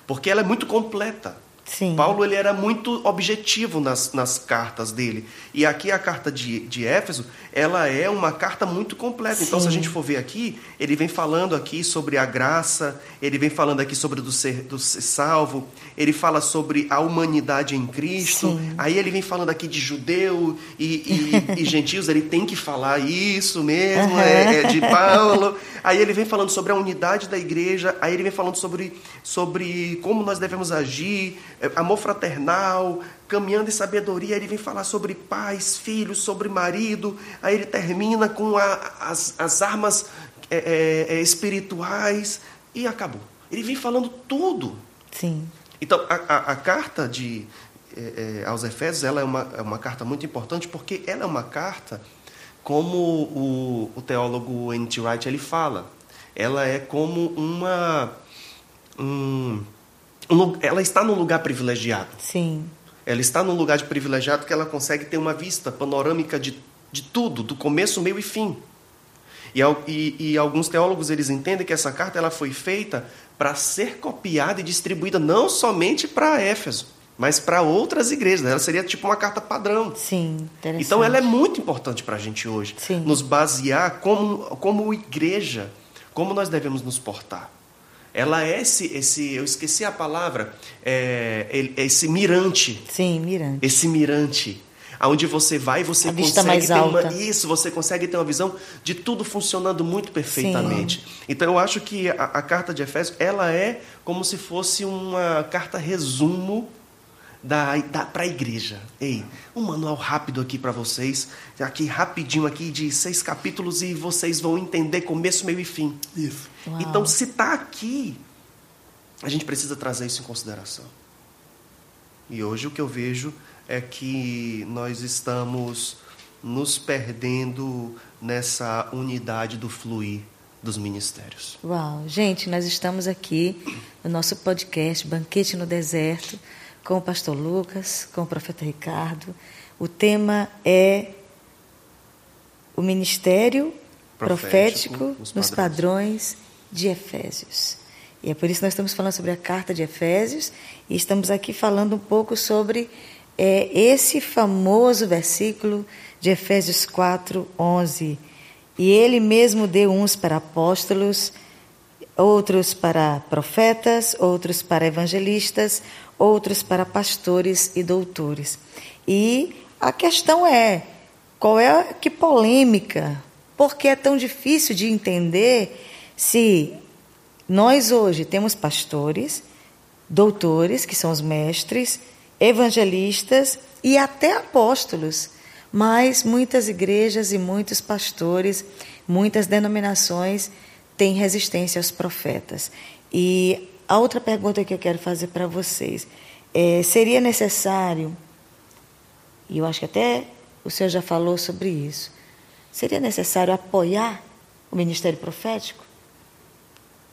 porque ela é muito completa. Sim. Paulo ele era muito objetivo nas, nas cartas dele. E aqui a carta de, de Éfeso, ela é uma carta muito completa. Então, se a Sim. gente for ver aqui, ele vem falando aqui sobre a graça, ele vem falando aqui sobre do ser, do ser salvo, ele fala sobre a humanidade em Cristo. Sim. Aí ele vem falando aqui de judeu e, e, e gentios, ele tem que falar isso mesmo, Aham. é, é de Paulo. Aí ele vem falando sobre a unidade da igreja, aí ele vem falando sobre, sobre como nós devemos agir, amor fraternal, caminhando em sabedoria. Ele vem falar sobre pais, filhos, sobre marido. Aí ele termina com a- as, as armas é, é, é, espirituais e acabou. Ele vem falando tudo. Sim. Então, a, a- a carta de, eh, eh, aos Efésios ela é, uma, é uma carta muito importante porque ela é uma carta, como o, o teólogo N.T. Wright ele fala, ela é como uma. um- ela está num lugar privilegiado. Sim. Ela está num lugar de privilegiado que ela consegue ter uma vista panorâmica de, de tudo, do começo, meio e fim. E, e- e alguns teólogos eles entendem que essa carta ela foi feita para ser copiada e distribuída não somente para Éfeso, mas para outras igrejas. Ela seria tipo uma carta padrão. Sim. Interessante. Então ela é muito importante para a gente hoje. Sim. Nos basear como, como igreja, como nós devemos nos portar. Ela é esse, esse eu esqueci a palavra, é, ele- esse mirante Sim, Mirante. esse mirante, aonde você vai e você A vista consegue mais ter uma alta. isso, você consegue ter uma visão de tudo funcionando muito perfeitamente. Então eu acho que a, a carta de Efésios ela é como se fosse uma carta resumo da, da para a igreja. Ei, um manual rápido aqui para vocês, aqui rapidinho aqui de seis capítulos e vocês vão entender começo, meio e fim. Isso. Uau. Então, se está aqui, a gente precisa trazer isso em consideração. E hoje o que eu vejo é que nós estamos nos perdendo nessa unidade do fluir dos ministérios. Uau, gente, nós estamos aqui no nosso podcast Banquete no Deserto com o pastor Lucas, com o profeta Ricardo. O tema é o ministério Profético profético, nos nos padrões de Efésios. E é por isso que nós estamos falando sobre a carta de Efésios e estamos aqui falando um pouco sobre é, esse famoso versículo de Efésios 4, 11. E ele mesmo deu uns para apóstolos, outros para profetas, outros para evangelistas, outros para pastores e doutores. E a questão é: qual é que polêmica? Por que é tão difícil de entender se nós hoje temos pastores, doutores, que são os mestres, evangelistas e até apóstolos, mas muitas igrejas e muitos pastores, muitas denominações têm resistência aos profetas. E a outra pergunta que eu quero fazer para vocês é: seria necessário, e eu acho que até o senhor já falou sobre isso, seria necessário apoiar o ministério profético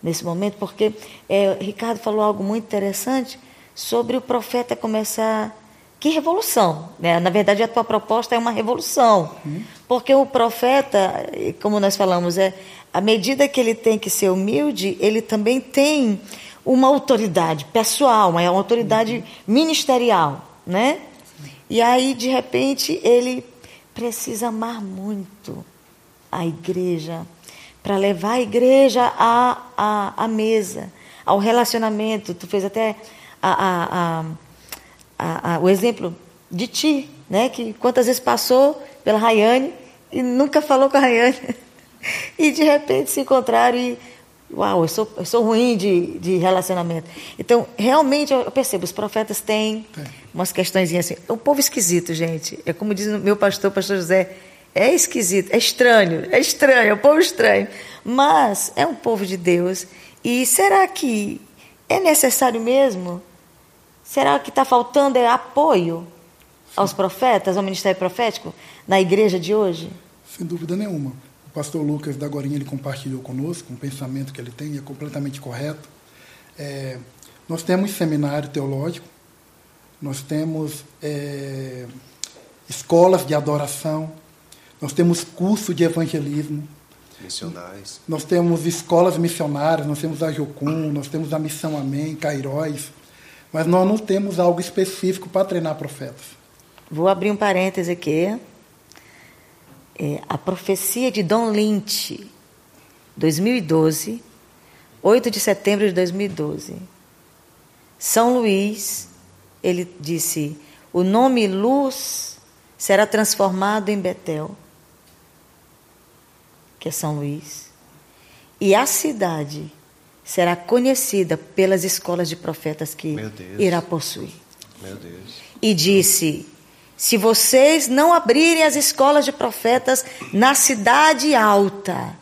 nesse momento? Porque é, Ricardo falou algo muito interessante sobre o profeta começar. Que revolução! Né? Na verdade, a tua proposta é uma revolução. Uhum. Porque o profeta, como nós falamos, é à medida que ele tem que ser humilde, ele também tem uma autoridade pessoal, uma autoridade ministerial, né? E aí, de repente, ele precisa amar muito a igreja, para levar a igreja à, à, à mesa, ao relacionamento. Tu fez até a, a, o exemplo de ti, né? que quantas vezes passou pela Rayane e nunca falou com a Rayane. E de repente se encontraram e Uau, eu sou, eu sou ruim de, de relacionamento. Então, realmente, eu percebo, os profetas têm umas questões assim. É um povo esquisito, gente. É como diz o meu pastor, o pastor José, é esquisito, é estranho, é estranho, é um povo estranho. Mas é um povo de Deus. E será que é necessário mesmo? Será que está faltando é apoio aos profetas, ao ministério profético, na igreja de hoje? Sem dúvida nenhuma pastor Lucas da Gorinha ele compartilhou conosco um pensamento que ele tem, é completamente correto. É, nós temos seminário teológico, nós temos é, escolas de adoração, nós temos curso de evangelismo. Missionais. Nós temos escolas missionárias, nós temos a Jocum, nós temos a Missão Amém, Cairóis, mas nós não temos algo específico para treinar profetas. Vou abrir um parêntese aqui é, a profecia de Don Lynch, 2012, 8 de setembro de 2012. São Luís, ele disse: o nome Luz será transformado em Betel, que é São Luís, e a cidade será conhecida pelas escolas de profetas que irá possuir. E disse: se vocês não abrirem as escolas de profetas na cidade alta,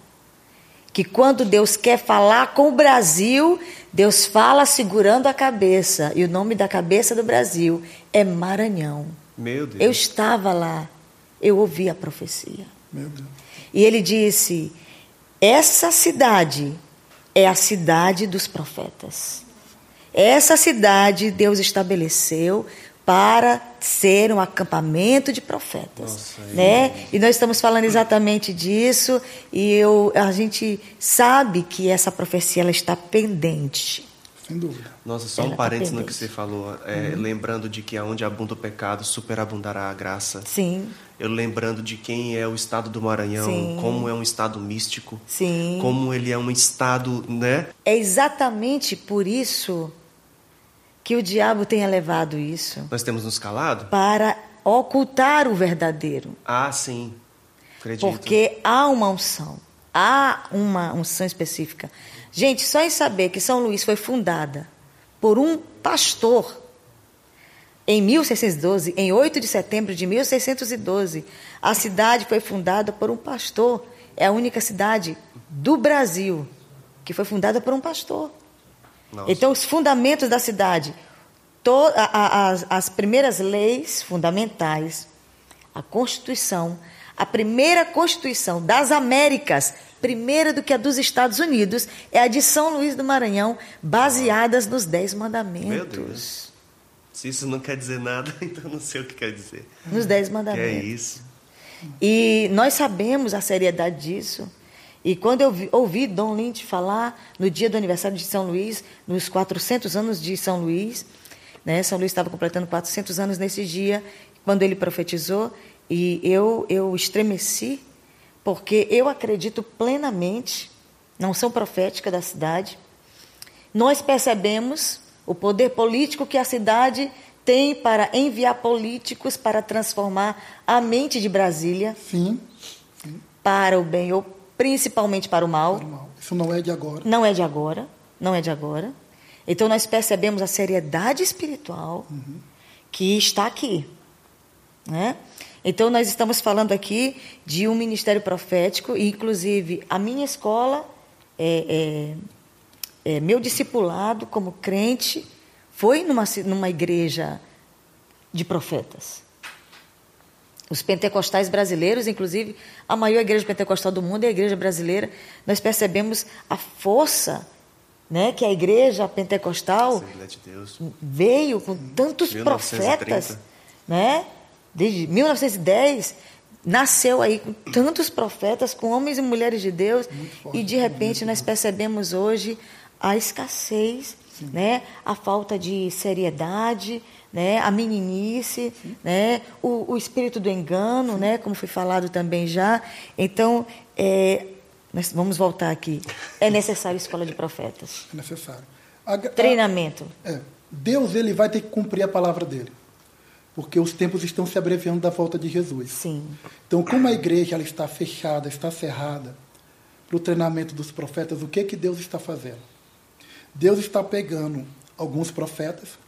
que quando Deus quer falar com o Brasil, Deus fala segurando a cabeça, e o nome da cabeça do Brasil é Maranhão. Meu Deus. Eu estava lá, eu ouvi a profecia. Meu Deus. E ele disse: essa cidade é a cidade dos profetas. Essa cidade Deus estabeleceu para ser um acampamento de profetas, Nossa, né? E nós estamos falando exatamente disso e eu, a gente sabe que essa profecia ela está pendente. Sem dúvida. Nossa, só ela um tá parênteses no que você falou, é, uhum. lembrando de que aonde abunda o pecado, superabundará a graça. Sim. Eu lembrando de quem é o estado do Maranhão, Sim. como é um estado místico. Sim. Como ele é um estado, né? É exatamente por isso que o diabo tenha levado isso. Nós temos nos calado? Para ocultar o verdadeiro. Ah, sim. Acredito. Porque há uma unção. Há uma unção específica. Gente, só em saber que São Luís foi fundada por um pastor em 1612, em 8 de setembro de 1612, a cidade foi fundada por um pastor. É a única cidade do Brasil que foi fundada por um pastor. Nossa. Então, os fundamentos da cidade, to, a, a, as, as primeiras leis fundamentais, a Constituição, a primeira Constituição das Américas, primeira do que a dos Estados Unidos, é a de São Luís do Maranhão, baseadas nos Dez Mandamentos. Meu Deus. Se isso não quer dizer nada, então não sei o que quer dizer. Nos Dez Mandamentos. Que é isso. E nós sabemos a seriedade disso. E quando eu vi, ouvi Dom Lynch falar no dia do aniversário de São Luís, nos 400 anos de São Luís, né, São Luís estava completando 400 anos nesse dia, quando ele profetizou, e eu, eu estremeci, porque eu acredito plenamente não são proféticas da cidade. Nós percebemos o poder político que a cidade tem para enviar políticos para transformar a mente de Brasília. Sim. Sim. Para o bem ou principalmente para o mal. Para o mal. Isso não é de agora. Não é de agora. Não é de agora. Então nós percebemos a seriedade espiritual uhum. que está aqui. Né? Então nós estamos falando aqui de um ministério profético, e inclusive a minha escola, é, é, é, meu discipulado como crente, foi numa, numa igreja de profetas. Os pentecostais brasileiros, inclusive, a maior igreja pentecostal do mundo é a igreja brasileira. Nós percebemos a força né, que a igreja pentecostal de veio com tantos 1930. profetas, né? Desde 1910 nasceu aí com tantos profetas, com homens e mulheres de Deus, e de repente nós percebemos hoje a escassez, né, a falta de seriedade, né, a meninice, né, o, o, espírito do engano, né, como foi falado também já. Então, é, nós vamos voltar aqui. É necessário escola de profetas. É necessário. A, a, Treinamento. É, Deus ele vai ter que cumprir a palavra dele. Porque os tempos estão se abreviando da volta de Jesus. Sim. Então, como a igreja ela está fechada, está cerrada para o treinamento dos profetas, o que que Deus está fazendo? Deus está pegando alguns profetas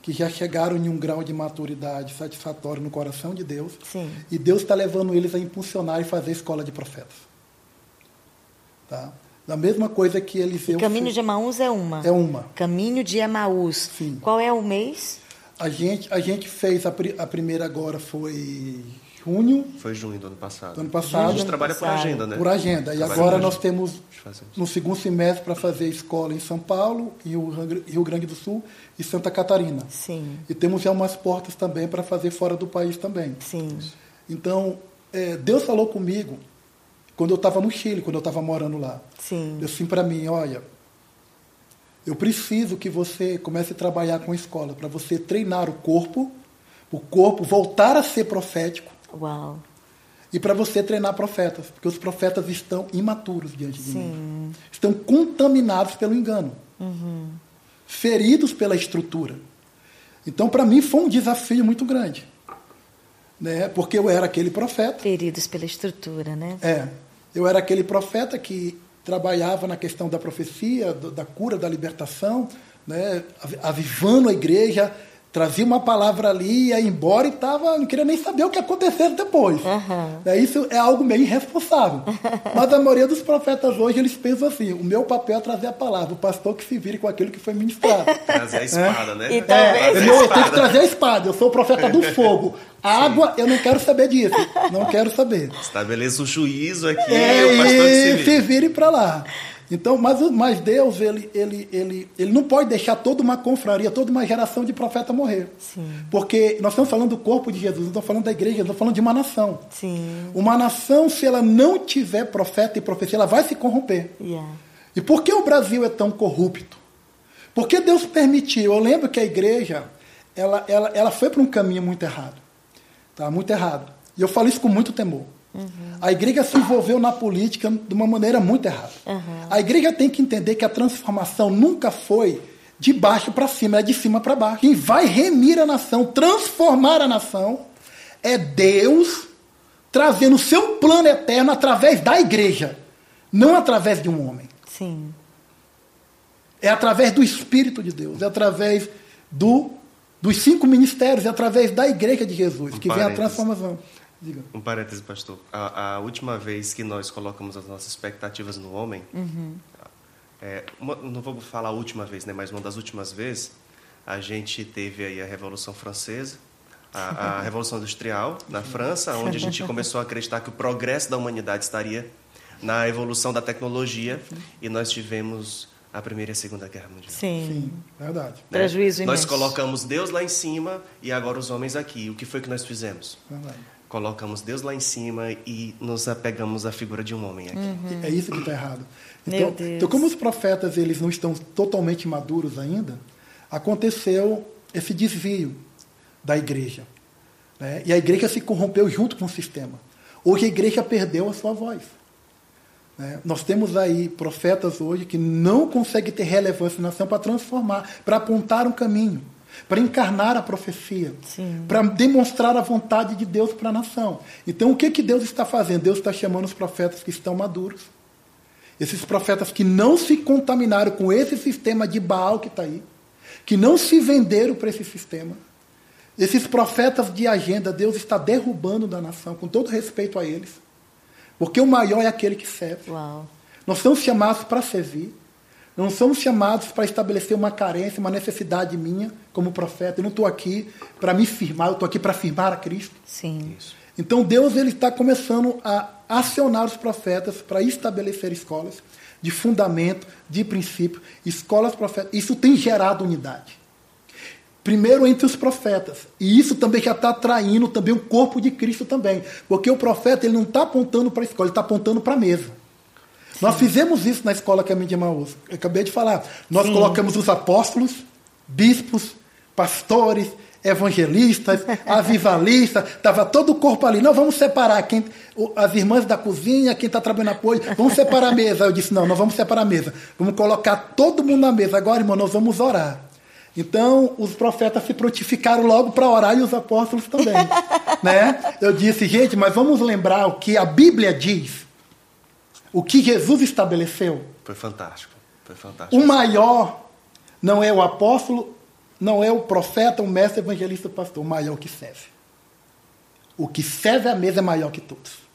que já chegaram em um grau de maturidade satisfatório no coração de Deus. Sim. E Deus está levando eles a impulsionar e fazer escola de profetas. Tá? Da mesma coisa que eles... O caminho de Emaús é uma. É uma. Caminho de Emaús. Sim. Qual é o mês? A gente, a gente fez, a, a primeira agora foi junho. Foi junho do ano passado. Do ano passado. A gente trabalha por agenda, né? Por agenda. E agora nós temos no segundo semestre para fazer escola em São Paulo, Rio Grande do Sul e Santa Catarina. Sim. E temos já umas portas também para fazer fora do país também. Sim. Então, é, Deus falou comigo quando eu estava no Chile, quando eu estava morando lá. Sim. Eu assim para mim, olha, eu preciso que você comece a trabalhar com a escola para você treinar o corpo, o corpo voltar a ser profético Uau. E para você treinar profetas, porque os profetas estão imaturos diante de Sim. mim. Estão contaminados pelo engano. Uhum. Feridos pela estrutura. Então, para mim, foi um desafio muito grande. Né? Porque eu era aquele profeta. Feridos pela estrutura, né? É. Eu era aquele profeta que trabalhava na questão da profecia, da cura, da libertação, né? avivando a igreja, trazia uma palavra ali, ia embora e tava, não queria nem saber o que aconteceu depois. Uhum. É, isso é algo meio irresponsável. Mas a maioria dos profetas hoje, eles pensam assim, o meu papel é trazer a palavra, o pastor que se vire com aquilo que foi ministrado. Trazer a espada, é. né? Então, é, eu, eu tenho que trazer a espada, eu sou o profeta do fogo. A água, eu não quero saber disso. Não quero saber. Estabeleça o juízo aqui é, e o pastor que se vire. se vire para lá. Então, mas, mas Deus, ele, ele, ele, ele não pode deixar toda uma confraria, toda uma geração de profeta morrer. Sim. Porque nós estamos falando do corpo de Jesus, não estamos falando da igreja, estamos falando de uma nação. Sim. Uma nação, se ela não tiver profeta e profecia, ela vai se corromper. Yeah. E por que o Brasil é tão corrupto? Porque Deus permitiu. Eu lembro que a igreja, ela, ela, ela foi para um caminho muito errado. Tá? Muito errado. E eu falo isso com muito temor. Uhum. A igreja se envolveu na política de uma maneira muito errada. Uhum. A igreja tem que entender que a transformação nunca foi de baixo para cima, é de cima para baixo. Quem vai remir a nação, transformar a nação, é Deus trazendo o seu plano eterno através da igreja, não através de um homem. Sim. É através do Espírito de Deus, é através do, dos cinco ministérios, é através da igreja de Jesus um que vem a transformação. Diga. Um parêntese, pastor. A, a, última vez que nós colocamos as nossas expectativas no homem, uhum. é, uma, não vou falar a última vez, né, mas uma das últimas vezes, a gente teve aí a Revolução Francesa, a, a Revolução Industrial na França, onde a gente começou a acreditar que o progresso da humanidade estaria na evolução da tecnologia, e nós tivemos a Primeira e a Segunda Guerra Mundial. Sim, Sim verdade. Né? Prejuízo Nós colocamos Deus lá em cima e agora os homens aqui. O que foi que nós fizemos? Verdade colocamos Deus lá em cima e nos apegamos à figura de um homem aqui. Uhum. É isso que está errado. Então, então, como os profetas eles não estão totalmente maduros ainda, aconteceu esse desvio da igreja. Né? E a igreja se corrompeu junto com o sistema. Hoje a igreja perdeu a sua voz. Né? Nós temos aí profetas hoje que não conseguem ter relevância na nação para transformar, para apontar um caminho, para encarnar a profecia, para demonstrar a vontade de Deus para a nação. Então, o que, que Deus está fazendo? Deus está chamando os profetas que estão maduros. Esses profetas que não se contaminaram com esse sistema de Baal que está aí, que não se venderam para esse sistema. Esses profetas de agenda, Deus está derrubando da nação, com todo respeito a eles. Porque o maior é aquele que serve. Uau. Nós somos chamados para servir. Não somos chamados para estabelecer uma carência, uma necessidade minha como profeta. Eu não estou aqui para me firmar, eu estou aqui para firmar a Cristo. Sim. Isso. Então Deus ele está começando a acionar os profetas para estabelecer escolas de fundamento, de princípio, escolas profetas. Isso tem gerado unidade. Primeiro entre os profetas. E isso também já está atraindo também o corpo de Cristo também. Porque o profeta ele não está apontando para a escola, ele está apontando para a mesa. Nós fizemos isso na escola Caminho de Maús. Eu acabei de falar. Nós Sim. colocamos os apóstolos, bispos, pastores, evangelistas, avivalistas, estava todo o corpo ali. Não, vamos separar quem, as irmãs da cozinha, quem está trabalhando apoio, vamos separar a mesa. Eu disse, não, não vamos separar a mesa. Vamos colocar todo mundo na mesa. Agora, irmão, nós vamos orar. Então, os profetas se prontificaram logo para orar e os apóstolos também. né? Eu disse, gente, mas vamos lembrar o que a Bíblia diz, o que Jesus estabeleceu. Foi fantástico. Foi fantástico. O maior não é o apóstolo, não é o profeta, o mestre, evangelista, o pastor. O maior que serve. O que serve à mesa é maior que todos.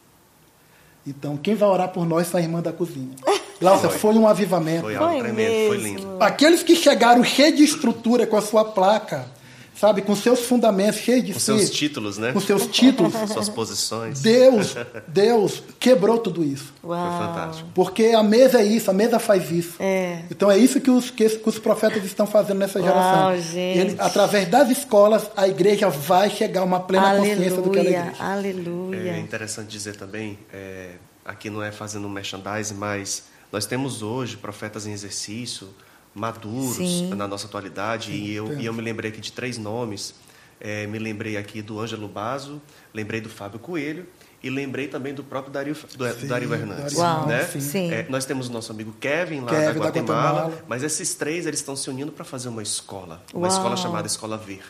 Então, quem vai orar por nós é a irmã da cozinha. Glaucia, foi. foi um avivamento. Foi algo foi tremendo, mesmo. foi lindo. Aqueles que chegaram cheios de estrutura com a sua placa, sabe, com seus fundamentos cheios de com si, seus títulos, né? Com seus títulos, suas posições. Deus, Deus quebrou tudo isso. Uau. Foi fantástico. Porque a mesa é isso, a mesa faz isso. É. Então é isso que os, que, os profetas estão fazendo nessa geração. Uau, gente. Ele, através das escolas, a igreja vai chegar a uma plena aleluia, consciência do que ela é igreja. Aleluia. É interessante dizer também, é, aqui não é fazendo merchandising, mas nós temos hoje profetas em exercício, maduros Sim. na nossa atualidade, Sim, e, eu, e eu me lembrei aqui de três nomes. É, me lembrei aqui do Ângelo Basso, lembrei do Fábio Coelho e lembrei também do próprio Dario, do, Sim, Dario Hernandes. Uau, né? Sim. É, nós temos o nosso amigo Kevin lá Kevin, da, Guatemala, da, Guatemala, mas esses três eles estão se unindo para fazer uma escola, uma Uau. escola chamada Escola Ver,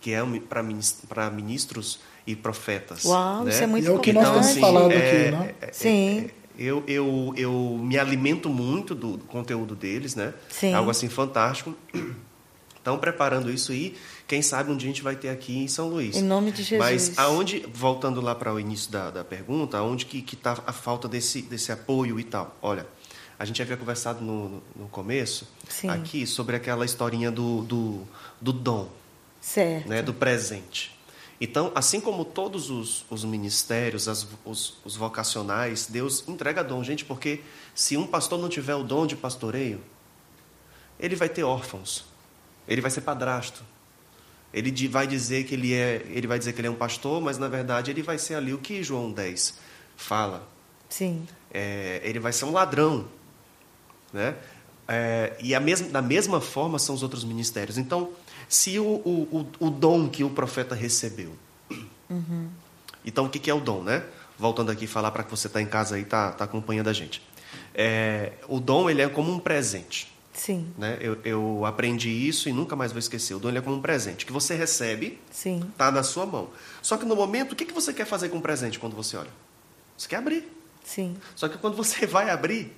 que é para ministros e profetas. Uau, né? isso é muito e é o que nós importante. estamos falando é, aqui, né? É, Sim. Eu, eu, eu me alimento muito do, do conteúdo deles, né? Sim. Algo assim fantástico. Estão preparando isso aí. Quem sabe um dia a gente vai ter aqui em São Luís. Em nome de Jesus. Mas aonde, voltando lá para o início da, da pergunta, aonde que está a falta desse, desse apoio e tal? Olha, a gente havia conversado no, no começo Sim. aqui sobre aquela historinha do, do, do dom, Certo. né, do presente. Então, assim como todos os, os ministérios, as, os, os, vocacionais, Deus entrega dom, gente, porque se um pastor não tiver o dom de pastoreio, ele vai ter órfãos, ele vai ser padrasto. Ele vai dizer que ele é, ele vai dizer que ele é um pastor, mas na verdade ele vai ser ali o que João 10 fala. Sim. É, ele vai ser um ladrão, né? É, e a mesma, da mesma forma são os outros ministérios. Então, se o, o, o, o dom que o profeta recebeu. Uhum. Então, o que, é o dom, né? Voltando aqui falar para que você está em casa e está tá acompanhando a gente. É, o dom ele é como um presente. Sim. Né? Eu, eu, aprendi isso e nunca mais vou esquecer. O dom ele é como um presente que você recebe, Sim. tá na sua mão. Só que no momento, o que, que você quer fazer com o presente quando você olha? Você quer abrir. Sim. Só que quando você vai abrir,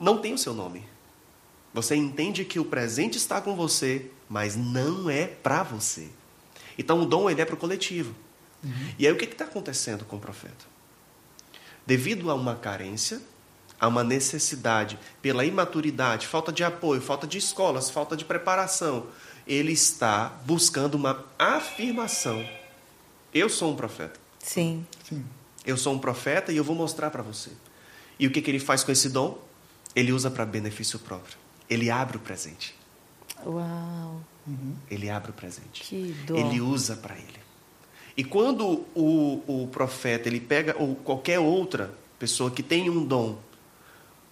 não tem o seu nome. Você entende que o presente está com você, mas não é para você. Então o dom ele é para o coletivo. Uhum. E aí o que está acontecendo com o profeta? Devido a uma carência, a uma necessidade, pela imaturidade, falta de apoio, falta de escolas, falta de preparação, ele está buscando uma afirmação. Eu sou um profeta. Sim. Sim. Eu sou um profeta e eu vou mostrar para você. E o que, que ele faz com esse dom? Ele usa para benefício próprio. Ele abre o presente. Uau. Uhum. Ele abre o presente. Que dom. Ele usa para ele. E quando o, o profeta ele pega ou qualquer outra pessoa que tem um dom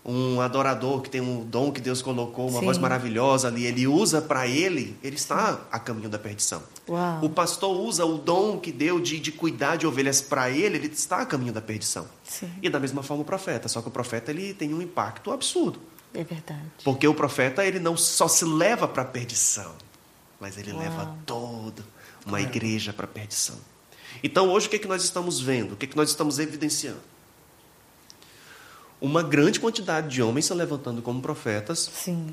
um adorador que tem um dom que Deus colocou, uma Sim. voz maravilhosa ali, ele usa para ele, ele está a caminho da perdição. Uau. O pastor usa o dom que deu de, de cuidar de ovelhas para ele, ele está a caminho da perdição. Sim. E da mesma forma o profeta, só que o profeta ele tem um impacto absurdo. É verdade. Porque o profeta ele não só se leva para a perdição, mas ele Uau. leva toda uma igreja para a perdição. Então hoje o que, é que nós estamos vendo? O que, é que nós estamos evidenciando? Uma grande quantidade de homens se levantando como profetas, Sim,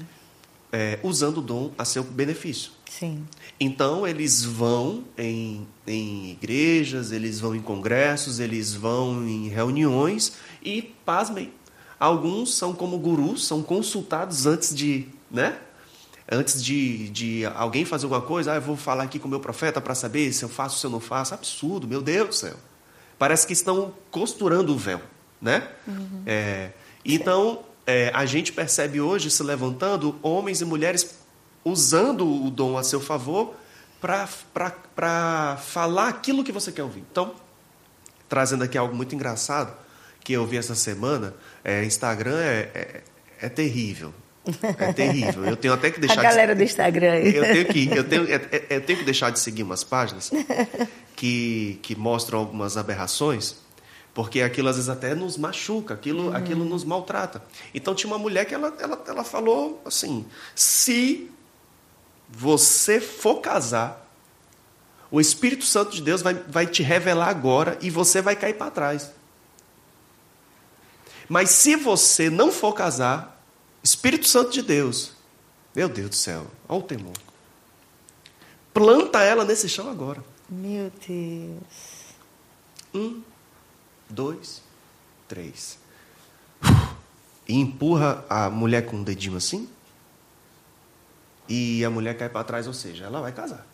é, usando o dom a seu benefício. sim. Então eles vão em, em igrejas, eles vão em congressos, eles vão em reuniões e, pasmem, alguns são como gurus, são consultados antes de, né? Antes de, de alguém fazer alguma coisa, ah, eu vou falar aqui com o meu profeta para saber se eu faço ou se eu não faço. Absurdo, meu Deus do céu. Parece que estão costurando o véu, né? É, então, é, a gente percebe hoje se levantando homens e mulheres usando o dom a seu favor para falar aquilo que você quer ouvir. Então, trazendo aqui algo muito engraçado que eu vi essa semana, é, Instagram é, é, é terrível. É terrível. Eu tenho até que A deixar galera de... do Instagram aí. Eu tenho que, eu tenho, eu- eu tenho que deixar de seguir umas páginas que, que mostram algumas aberrações, porque aquilo às vezes até nos machuca, aquilo, aquilo nos maltrata. Então tinha uma mulher que ela, ela, ela falou assim: se você for casar, o Espírito Santo de Deus vai, vai te revelar agora e você vai cair para trás. Mas se você não for casar, Espírito Santo de Deus, meu Deus do céu, olha o temor. Planta ela nesse chão agora. Meu Deus. Um, dois, três. E empurra a mulher com o dedinho assim. E a mulher cai para trás, ou seja, ela vai casar.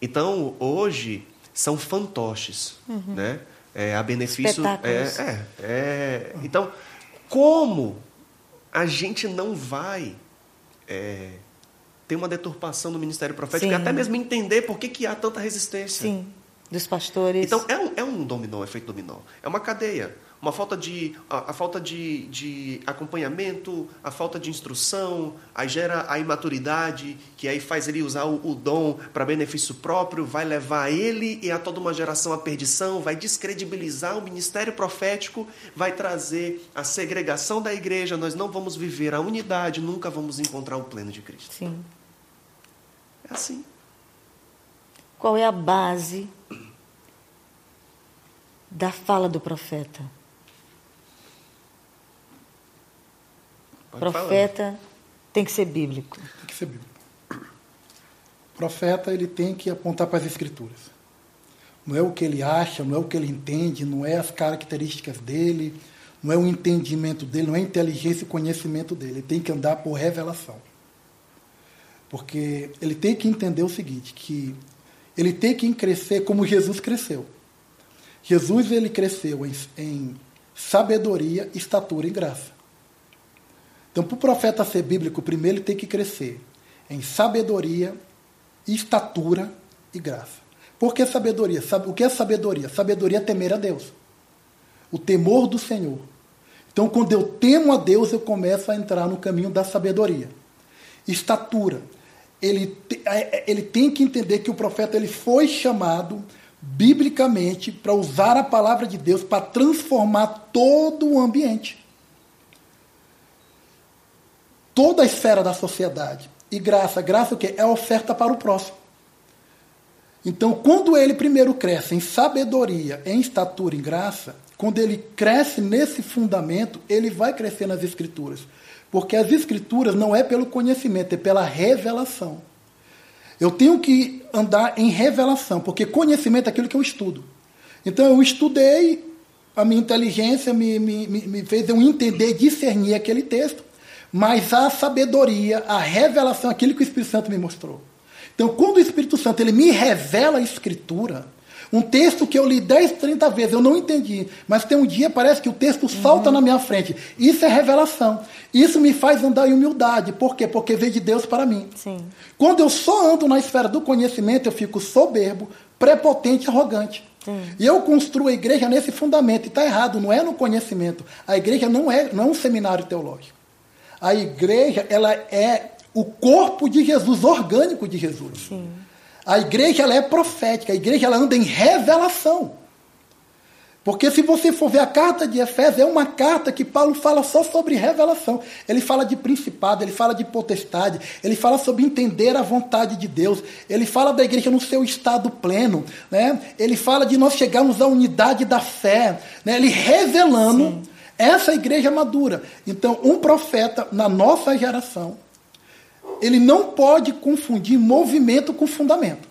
Então, hoje, são fantoches, né? É, a benefício... É, é, é. Então, como a gente não vai é, ter uma deturpação do ministério profético e Sim. até mesmo entender por que, que há tanta resistência? Sim, dos pastores. Então é um, é um dominó, efeito dominó. É uma cadeia. Uma falta de. A, a falta de, de acompanhamento, a falta de instrução, aí gera a imaturidade, que aí faz ele usar o, o dom para benefício próprio, vai levar ele e a toda uma geração à perdição, vai descredibilizar o ministério profético, vai trazer a segregação da igreja, nós não vamos viver a unidade, nunca vamos encontrar o pleno de Cristo. Sim. É assim. Qual é a base da fala do profeta? Pode falar. profeta tem que ser bíblico. Tem que ser bíblico. O profeta ele tem que apontar para as escrituras. Não é o que ele acha, não é o que ele entende, não é as características dele, não é o entendimento dele, não é a inteligência e conhecimento dele. Ele tem que andar por revelação. Porque ele tem que entender o seguinte, que ele tem que crescer como Jesus cresceu. Jesus ele cresceu em, em sabedoria, estatura e graça. Então, para o profeta ser bíblico, primeiro ele tem que crescer em sabedoria, estatura e graça. Por que sabedoria? Sabe- O que é sabedoria? Sabedoria é temer a Deus. O temor do Senhor. Então, quando eu temo a Deus, eu começo a entrar no caminho da sabedoria. Estatura. Ele, é- é- ele tem que entender que o profeta ele foi chamado biblicamente para usar a palavra de Deus para transformar todo o ambiente toda a esfera da sociedade. E graça, graça o quê? É oferta para o próximo. Então, quando ele primeiro cresce em sabedoria, em estatura, em graça, quando ele cresce nesse fundamento, ele vai crescer nas escrituras. Porque as escrituras não é pelo conhecimento, é pela revelação. Eu tenho que andar em revelação, porque conhecimento é aquilo que eu estudo. Então eu estudei, a minha inteligência me, me me fez eu entender, discernir aquele texto, mas a sabedoria, a revelação, aquilo que o Espírito Santo me mostrou. Então, quando o Espírito Santo ele me revela a Escritura, um texto que eu li 10, 30 vezes, eu não entendi, mas tem um dia parece que o texto salta na minha frente. Isso é revelação. Isso me faz andar em humildade. Por quê? Porque veio de Deus para mim. Sim. Quando eu só ando na esfera do conhecimento, eu fico soberbo, prepotente arrogante. Sim. E eu construo a igreja nesse fundamento. E está errado, não é no conhecimento. A igreja não é, não é um seminário teológico. A igreja ela é o corpo de Jesus, orgânico de Jesus. Sim. A igreja ela é profética, a igreja ela anda em revelação. Porque se você for ver a carta de Efésios, é uma carta que Paulo fala só sobre revelação. Ele fala de principado, ele fala de potestade, ele fala sobre entender a vontade de Deus, ele fala da igreja no seu estado pleno, né? ele fala de nós chegarmos à unidade da fé, né? ele revelando Sim. Essa igreja madura. Então, um profeta na nossa geração, ele não pode confundir movimento com fundamento.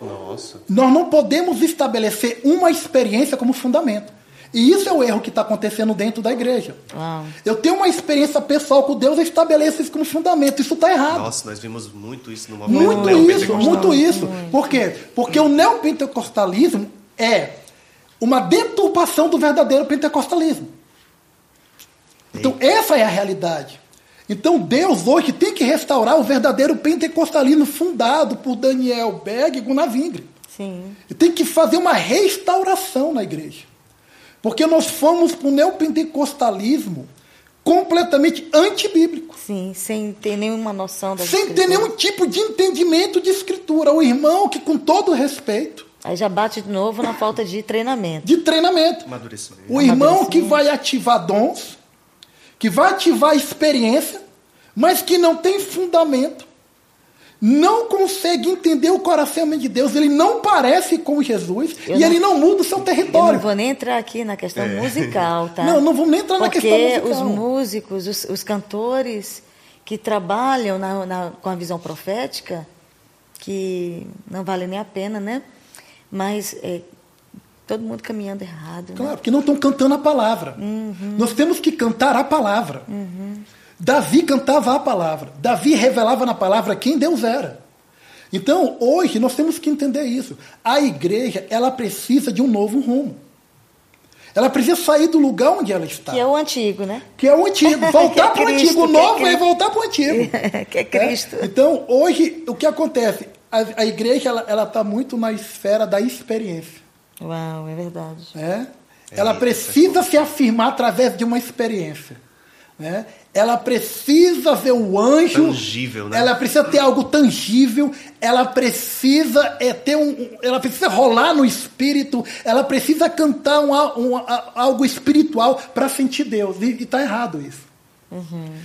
Nossa. Nós não podemos estabelecer uma experiência como fundamento. E isso é o erro que está acontecendo dentro da igreja. Uau. Eu tenho uma experiência pessoal com Deus, eu estabeleço isso como fundamento. Isso está errado. Nossa, nós vimos muito isso no movimento Muito isso, muito isso. Por quê? Porque o neopentecostalismo é uma deturpação do verdadeiro pentecostalismo. Então, essa é a realidade. Então Deus hoje tem que restaurar o verdadeiro pentecostalismo fundado por Daniel Berg e Gunnar Vingre. Sim. E tem que fazer uma restauração na igreja. Porque nós fomos para o neopentecostalismo completamente antibíblico. Sim, sem ter nenhuma noção da Sem escritura. ter nenhum tipo de entendimento de escritura. O irmão que, com todo respeito. Aí já bate de novo na falta de treinamento. De treinamento. O irmão que vai ativar dons que vai ativar a experiência, mas que não tem fundamento, não consegue entender o coração de Deus, ele não parece com Jesus eu e não, ele não muda o seu território. Eu não vou nem entrar aqui na questão é. musical, tá? Não, não vamos nem entrar Porque na questão musical. os músicos, os, os cantores que trabalham na, na, com a visão profética, que não vale nem a pena, né? Mas é, todo mundo caminhando errado. Né? Claro, né? porque não estão cantando a palavra. Uhum. Nós temos que cantar a palavra. Uhum. Davi cantava a palavra. Davi revelava na palavra quem Deus era. Então, hoje, nós temos que entender isso. A igreja, ela precisa de um novo rumo. Ela precisa sair do lugar onde ela está. Que é o antigo, né? Que é o antigo. Voltar é para o antigo. O é novo é, é voltar para o antigo. que é Cristo. É? Então, hoje, o que acontece? A, a igreja ela está muito na esfera da experiência. Uau, é verdade. É? Ela precisa se afirmar através de uma experiência. Né? Ela precisa ver o anjo. Tangível, né? Ela precisa ter algo tangível. Ela precisa é, ter um. Ela precisa rolar no espírito. Ela precisa cantar um, um, algo espiritual para sentir Deus. E está errado isso.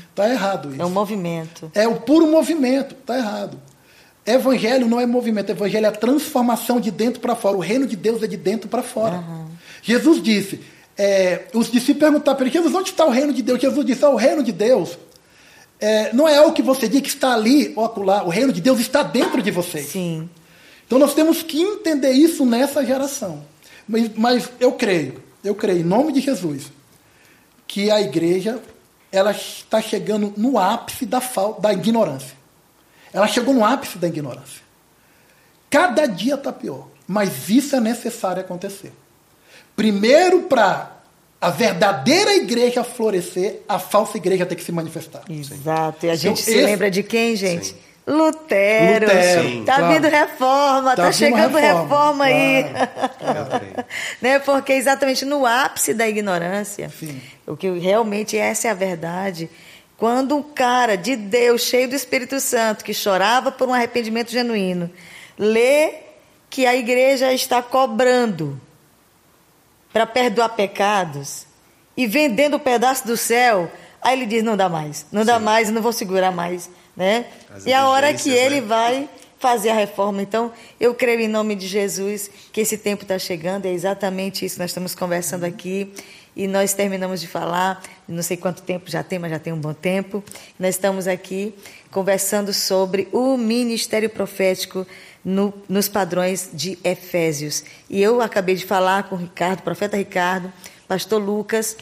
Está uhum. errado isso. É um movimento. É o puro movimento. Está errado. Evangelho não é movimento, evangelho é transformação de dentro para fora. O reino de Deus é de dentro para fora. Uhum. Jesus disse, é, os discípulos perguntaram para ele, Jesus, onde está o reino de Deus? Jesus disse, ah, o reino de Deus é, não é algo que você diz que está ali ou acolá. O reino de Deus está dentro de vocês. Sim. Então nós temos que entender isso nessa geração. Mas, mas eu creio, eu creio, em nome de Jesus, que a igreja ela está chegando no ápice da, da ignorância. Ela chegou no ápice da ignorância. Cada dia está pior. Mas isso é necessário acontecer. Primeiro, para a verdadeira igreja florescer, a falsa igreja tem que se manifestar. Exato. E a gente então, se esse... lembra de quem, gente? Sim. Lutero. Lutero Sim, tá claro. vindo reforma, tá, tá chegando reforma, reforma aí. Claro. né? Porque exatamente no ápice da ignorância, Sim. o que realmente essa é a verdade, quando um cara de Deus, cheio do Espírito Santo, que chorava por um arrependimento genuíno, lê que a igreja está cobrando para perdoar pecados e vendendo um pedaço do céu, aí ele diz: não dá mais, não dá Sim. mais, não vou segurar mais. Né? e a hora que ele né? vai fazer a reforma. Então, eu creio em nome de Jesus que esse tempo está chegando, é exatamente isso que nós estamos conversando aqui e nós terminamos de falar, não sei quanto tempo já tem, mas já tem um bom tempo. Nós estamos aqui conversando sobre o ministério profético no, nos padrões de Efésios. E eu acabei de falar com o Ricardo, profeta Ricardo, pastor Lucas,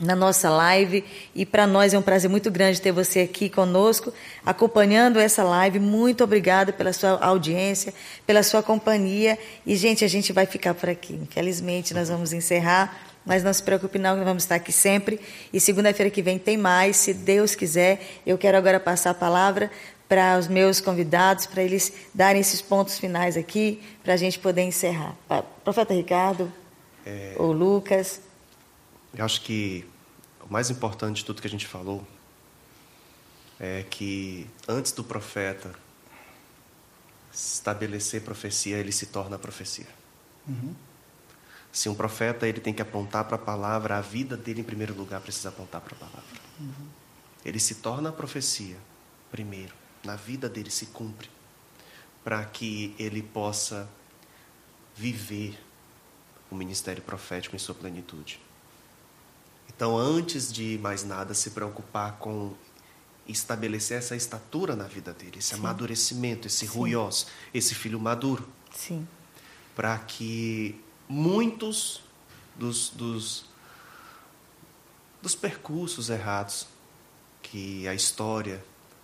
na nossa live. E para nós é um prazer muito grande ter você aqui conosco, acompanhando essa live. Muito obrigada pela sua audiência, pela sua companhia. E, gente, a gente vai ficar por aqui. Infelizmente, nós vamos encerrar mas não se preocupe não, vamos estar aqui sempre. E segunda-feira que vem tem mais, se Deus quiser. Eu quero agora passar a palavra para os meus convidados, para eles darem esses pontos finais aqui, para a gente poder encerrar. Profeta Ricardo é... ou Lucas. Eu acho que o mais importante de tudo que a gente falou é que antes do profeta estabelecer profecia, ele se torna profecia. Uhum. Se um profeta ele tem que apontar para a palavra, a vida dele em primeiro lugar precisa apontar para a palavra. Uhum. Ele se torna a profecia primeiro, na vida dele se cumpre, para que ele possa viver o ministério profético em sua plenitude. Então, antes de mais nada, se preocupar com estabelecer essa estatura na vida dele, esse Sim. amadurecimento, esse Sim. ruiós, esse filho maduro. Sim. Para que muitos dos, dos, dos percursos errados que a história,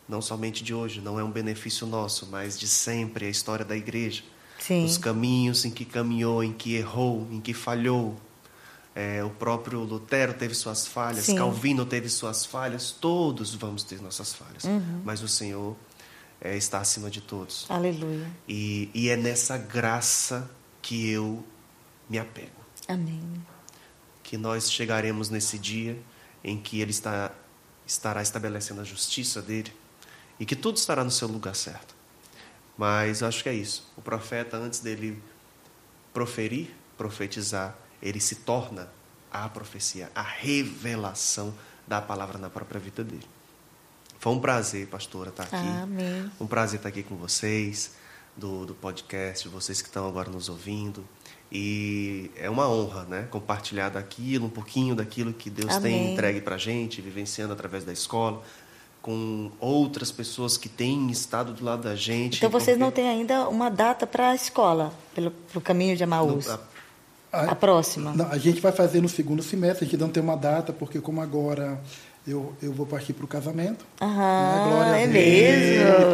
não somente de hoje, não é um benefício nosso, mas de sempre, a história da igreja. Sim. Os caminhos em que caminhou, em que errou, em que falhou, é, o próprio Lutero teve suas falhas, Sim. Calvino teve suas falhas, todos vamos ter nossas falhas. Uhum. Mas o Senhor é, está acima de todos. Aleluia. E, e é nessa graça que eu me apego. Amém. Que nós chegaremos nesse dia em que Ele está, estará estabelecendo a justiça dele e que tudo estará no seu lugar certo. Mas acho que é isso. O profeta, antes dele proferir, profetizar, ele se torna a profecia, a revelação da palavra na própria vida dele. Foi um prazer, pastora, estar aqui. Amém. Um prazer estar aqui com vocês, do, do podcast, vocês que estão agora nos ouvindo. E é uma honra, né? Compartilhar daquilo, um pouquinho daquilo que Deus Amém. tem entregue para a gente, vivenciando através da escola, com outras pessoas que têm estado do lado da gente. Então vocês porque... não têm ainda uma data para a escola, pelo, pelo caminho de Amaús? A, a próxima? Não, a gente vai fazer no segundo semestre, a gente não tem uma data, porque como agora eu, eu vou partir para o casamento. Aham, né? é mesmo.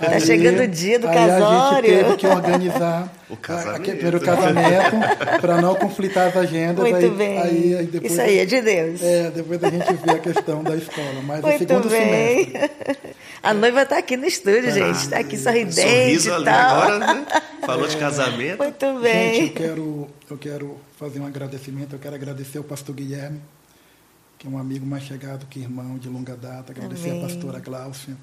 Está chegando o dia do casório. A gente teve que organizar o casamento, o casamento para não conflitar as agendas. Muito aí, bem. Aí, aí depois, Isso aí é de Deus. É, depois a gente vê a questão da escola. Mas Muito é segundo bem. semestre. A noiva está aqui no estúdio, ah, gente. Está aqui sorridente sorriso e tal. agora, né? Falou é, de casamento. Muito bem. Gente, eu quero, eu quero fazer um agradecimento. Eu quero agradecer ao pastor Guilherme que é um amigo mais chegado que irmão de longa data. Agradecer Amém. a pastora Gláucia.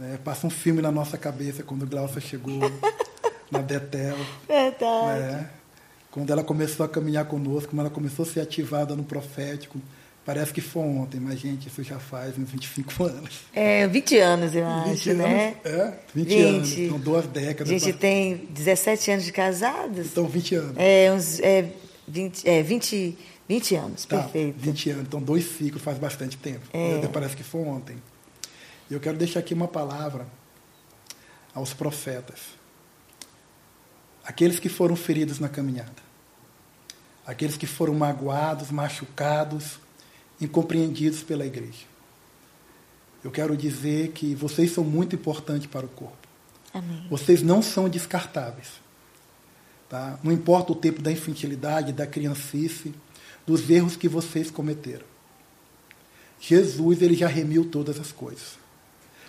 É, passa um filme na nossa cabeça quando Gláucia chegou na Betel. Verdade. Né? Quando ela começou a caminhar conosco, quando ela começou a ser ativada no profético. Parece que foi ontem, mas, gente, isso já faz uns 25 anos. É, 20 anos, eu acho, 20 né? Anos, é, 20 gente, anos. São duas décadas. A gente pra... tem 17 anos de casados. Então, 20 anos. É, uns é, 20, é, 20 20 anos, tá, perfeito. 20 anos, então dois ciclos faz bastante tempo. É. Parece que foi ontem. E eu quero deixar aqui uma palavra aos profetas. Aqueles que foram feridos na caminhada. Aqueles que foram magoados, machucados, incompreendidos pela igreja. Eu quero dizer que vocês são muito importantes para o corpo. Amém. Vocês não são descartáveis. Tá? Não importa o tempo da infantilidade, da criancice, dos erros que vocês cometeram. Jesus ele já remiu todas as coisas.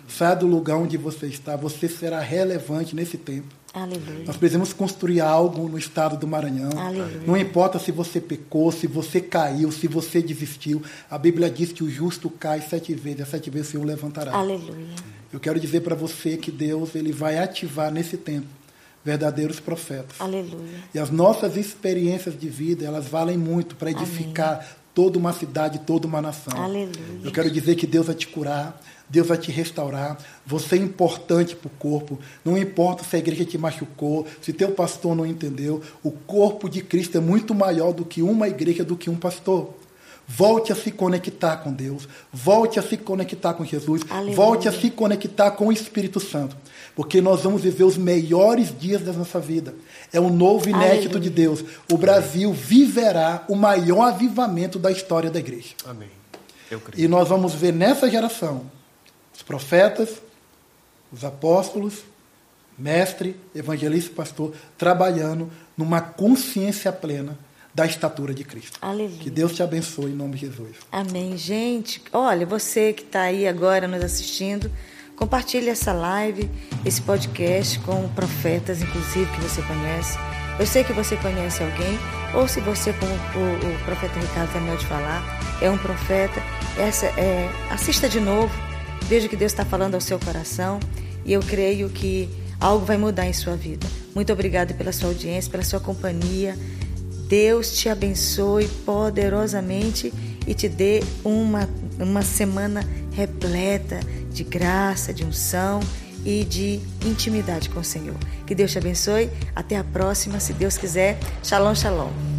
Saia do lugar onde você está, você será relevante nesse tempo. Aleluia. Nós precisamos construir algo no estado do Maranhão. Aleluia. Não importa se você pecou, se você caiu, se você desistiu. A Bíblia diz que o justo cai sete vezes, e sete vezes o Senhor levantará. Aleluia. Eu quero dizer para você que Deus ele vai ativar nesse tempo verdadeiros profetas. Aleluia. E as nossas experiências de vida, elas valem muito para edificar Amém. toda uma cidade, toda uma nação. Aleluia. Eu quero dizer que Deus vai te curar, Deus vai te restaurar. Você é importante para o corpo. Não importa se a igreja te machucou, se teu pastor não entendeu. O corpo de Cristo é muito maior do que uma igreja, do que um pastor. Volte a se conectar com Deus. Volte a se conectar com Jesus. Aleluia. Volte a se conectar com o Espírito Santo. Porque nós vamos viver os melhores dias da nossa vida. É um novo inédito Aleluia. de Deus. O Brasil viverá o maior avivamento da história da igreja. Amém. Eu creio. E nós vamos ver nessa geração os profetas, os apóstolos, mestre, evangelista e pastor trabalhando numa consciência plena da estatura de Cristo. Aleluia. Que Deus te abençoe em nome de Jesus. Amém. Gente, olha, você que está aí agora nos assistindo, Compartilhe essa live, esse podcast com profetas, inclusive, que você conhece. Eu sei que você conhece alguém, ou se você, como o, o profeta Ricardo terminou de falar, é um profeta, essa é, assista de novo, veja que Deus está falando ao seu coração e eu creio que algo vai mudar em sua vida. Muito obrigada pela sua audiência, pela sua companhia. Deus te abençoe poderosamente e te dê uma, uma semana repleta de graça, de unção e de intimidade com o Senhor. Que Deus te abençoe. Até a próxima, se Deus quiser. Shalom, shalom.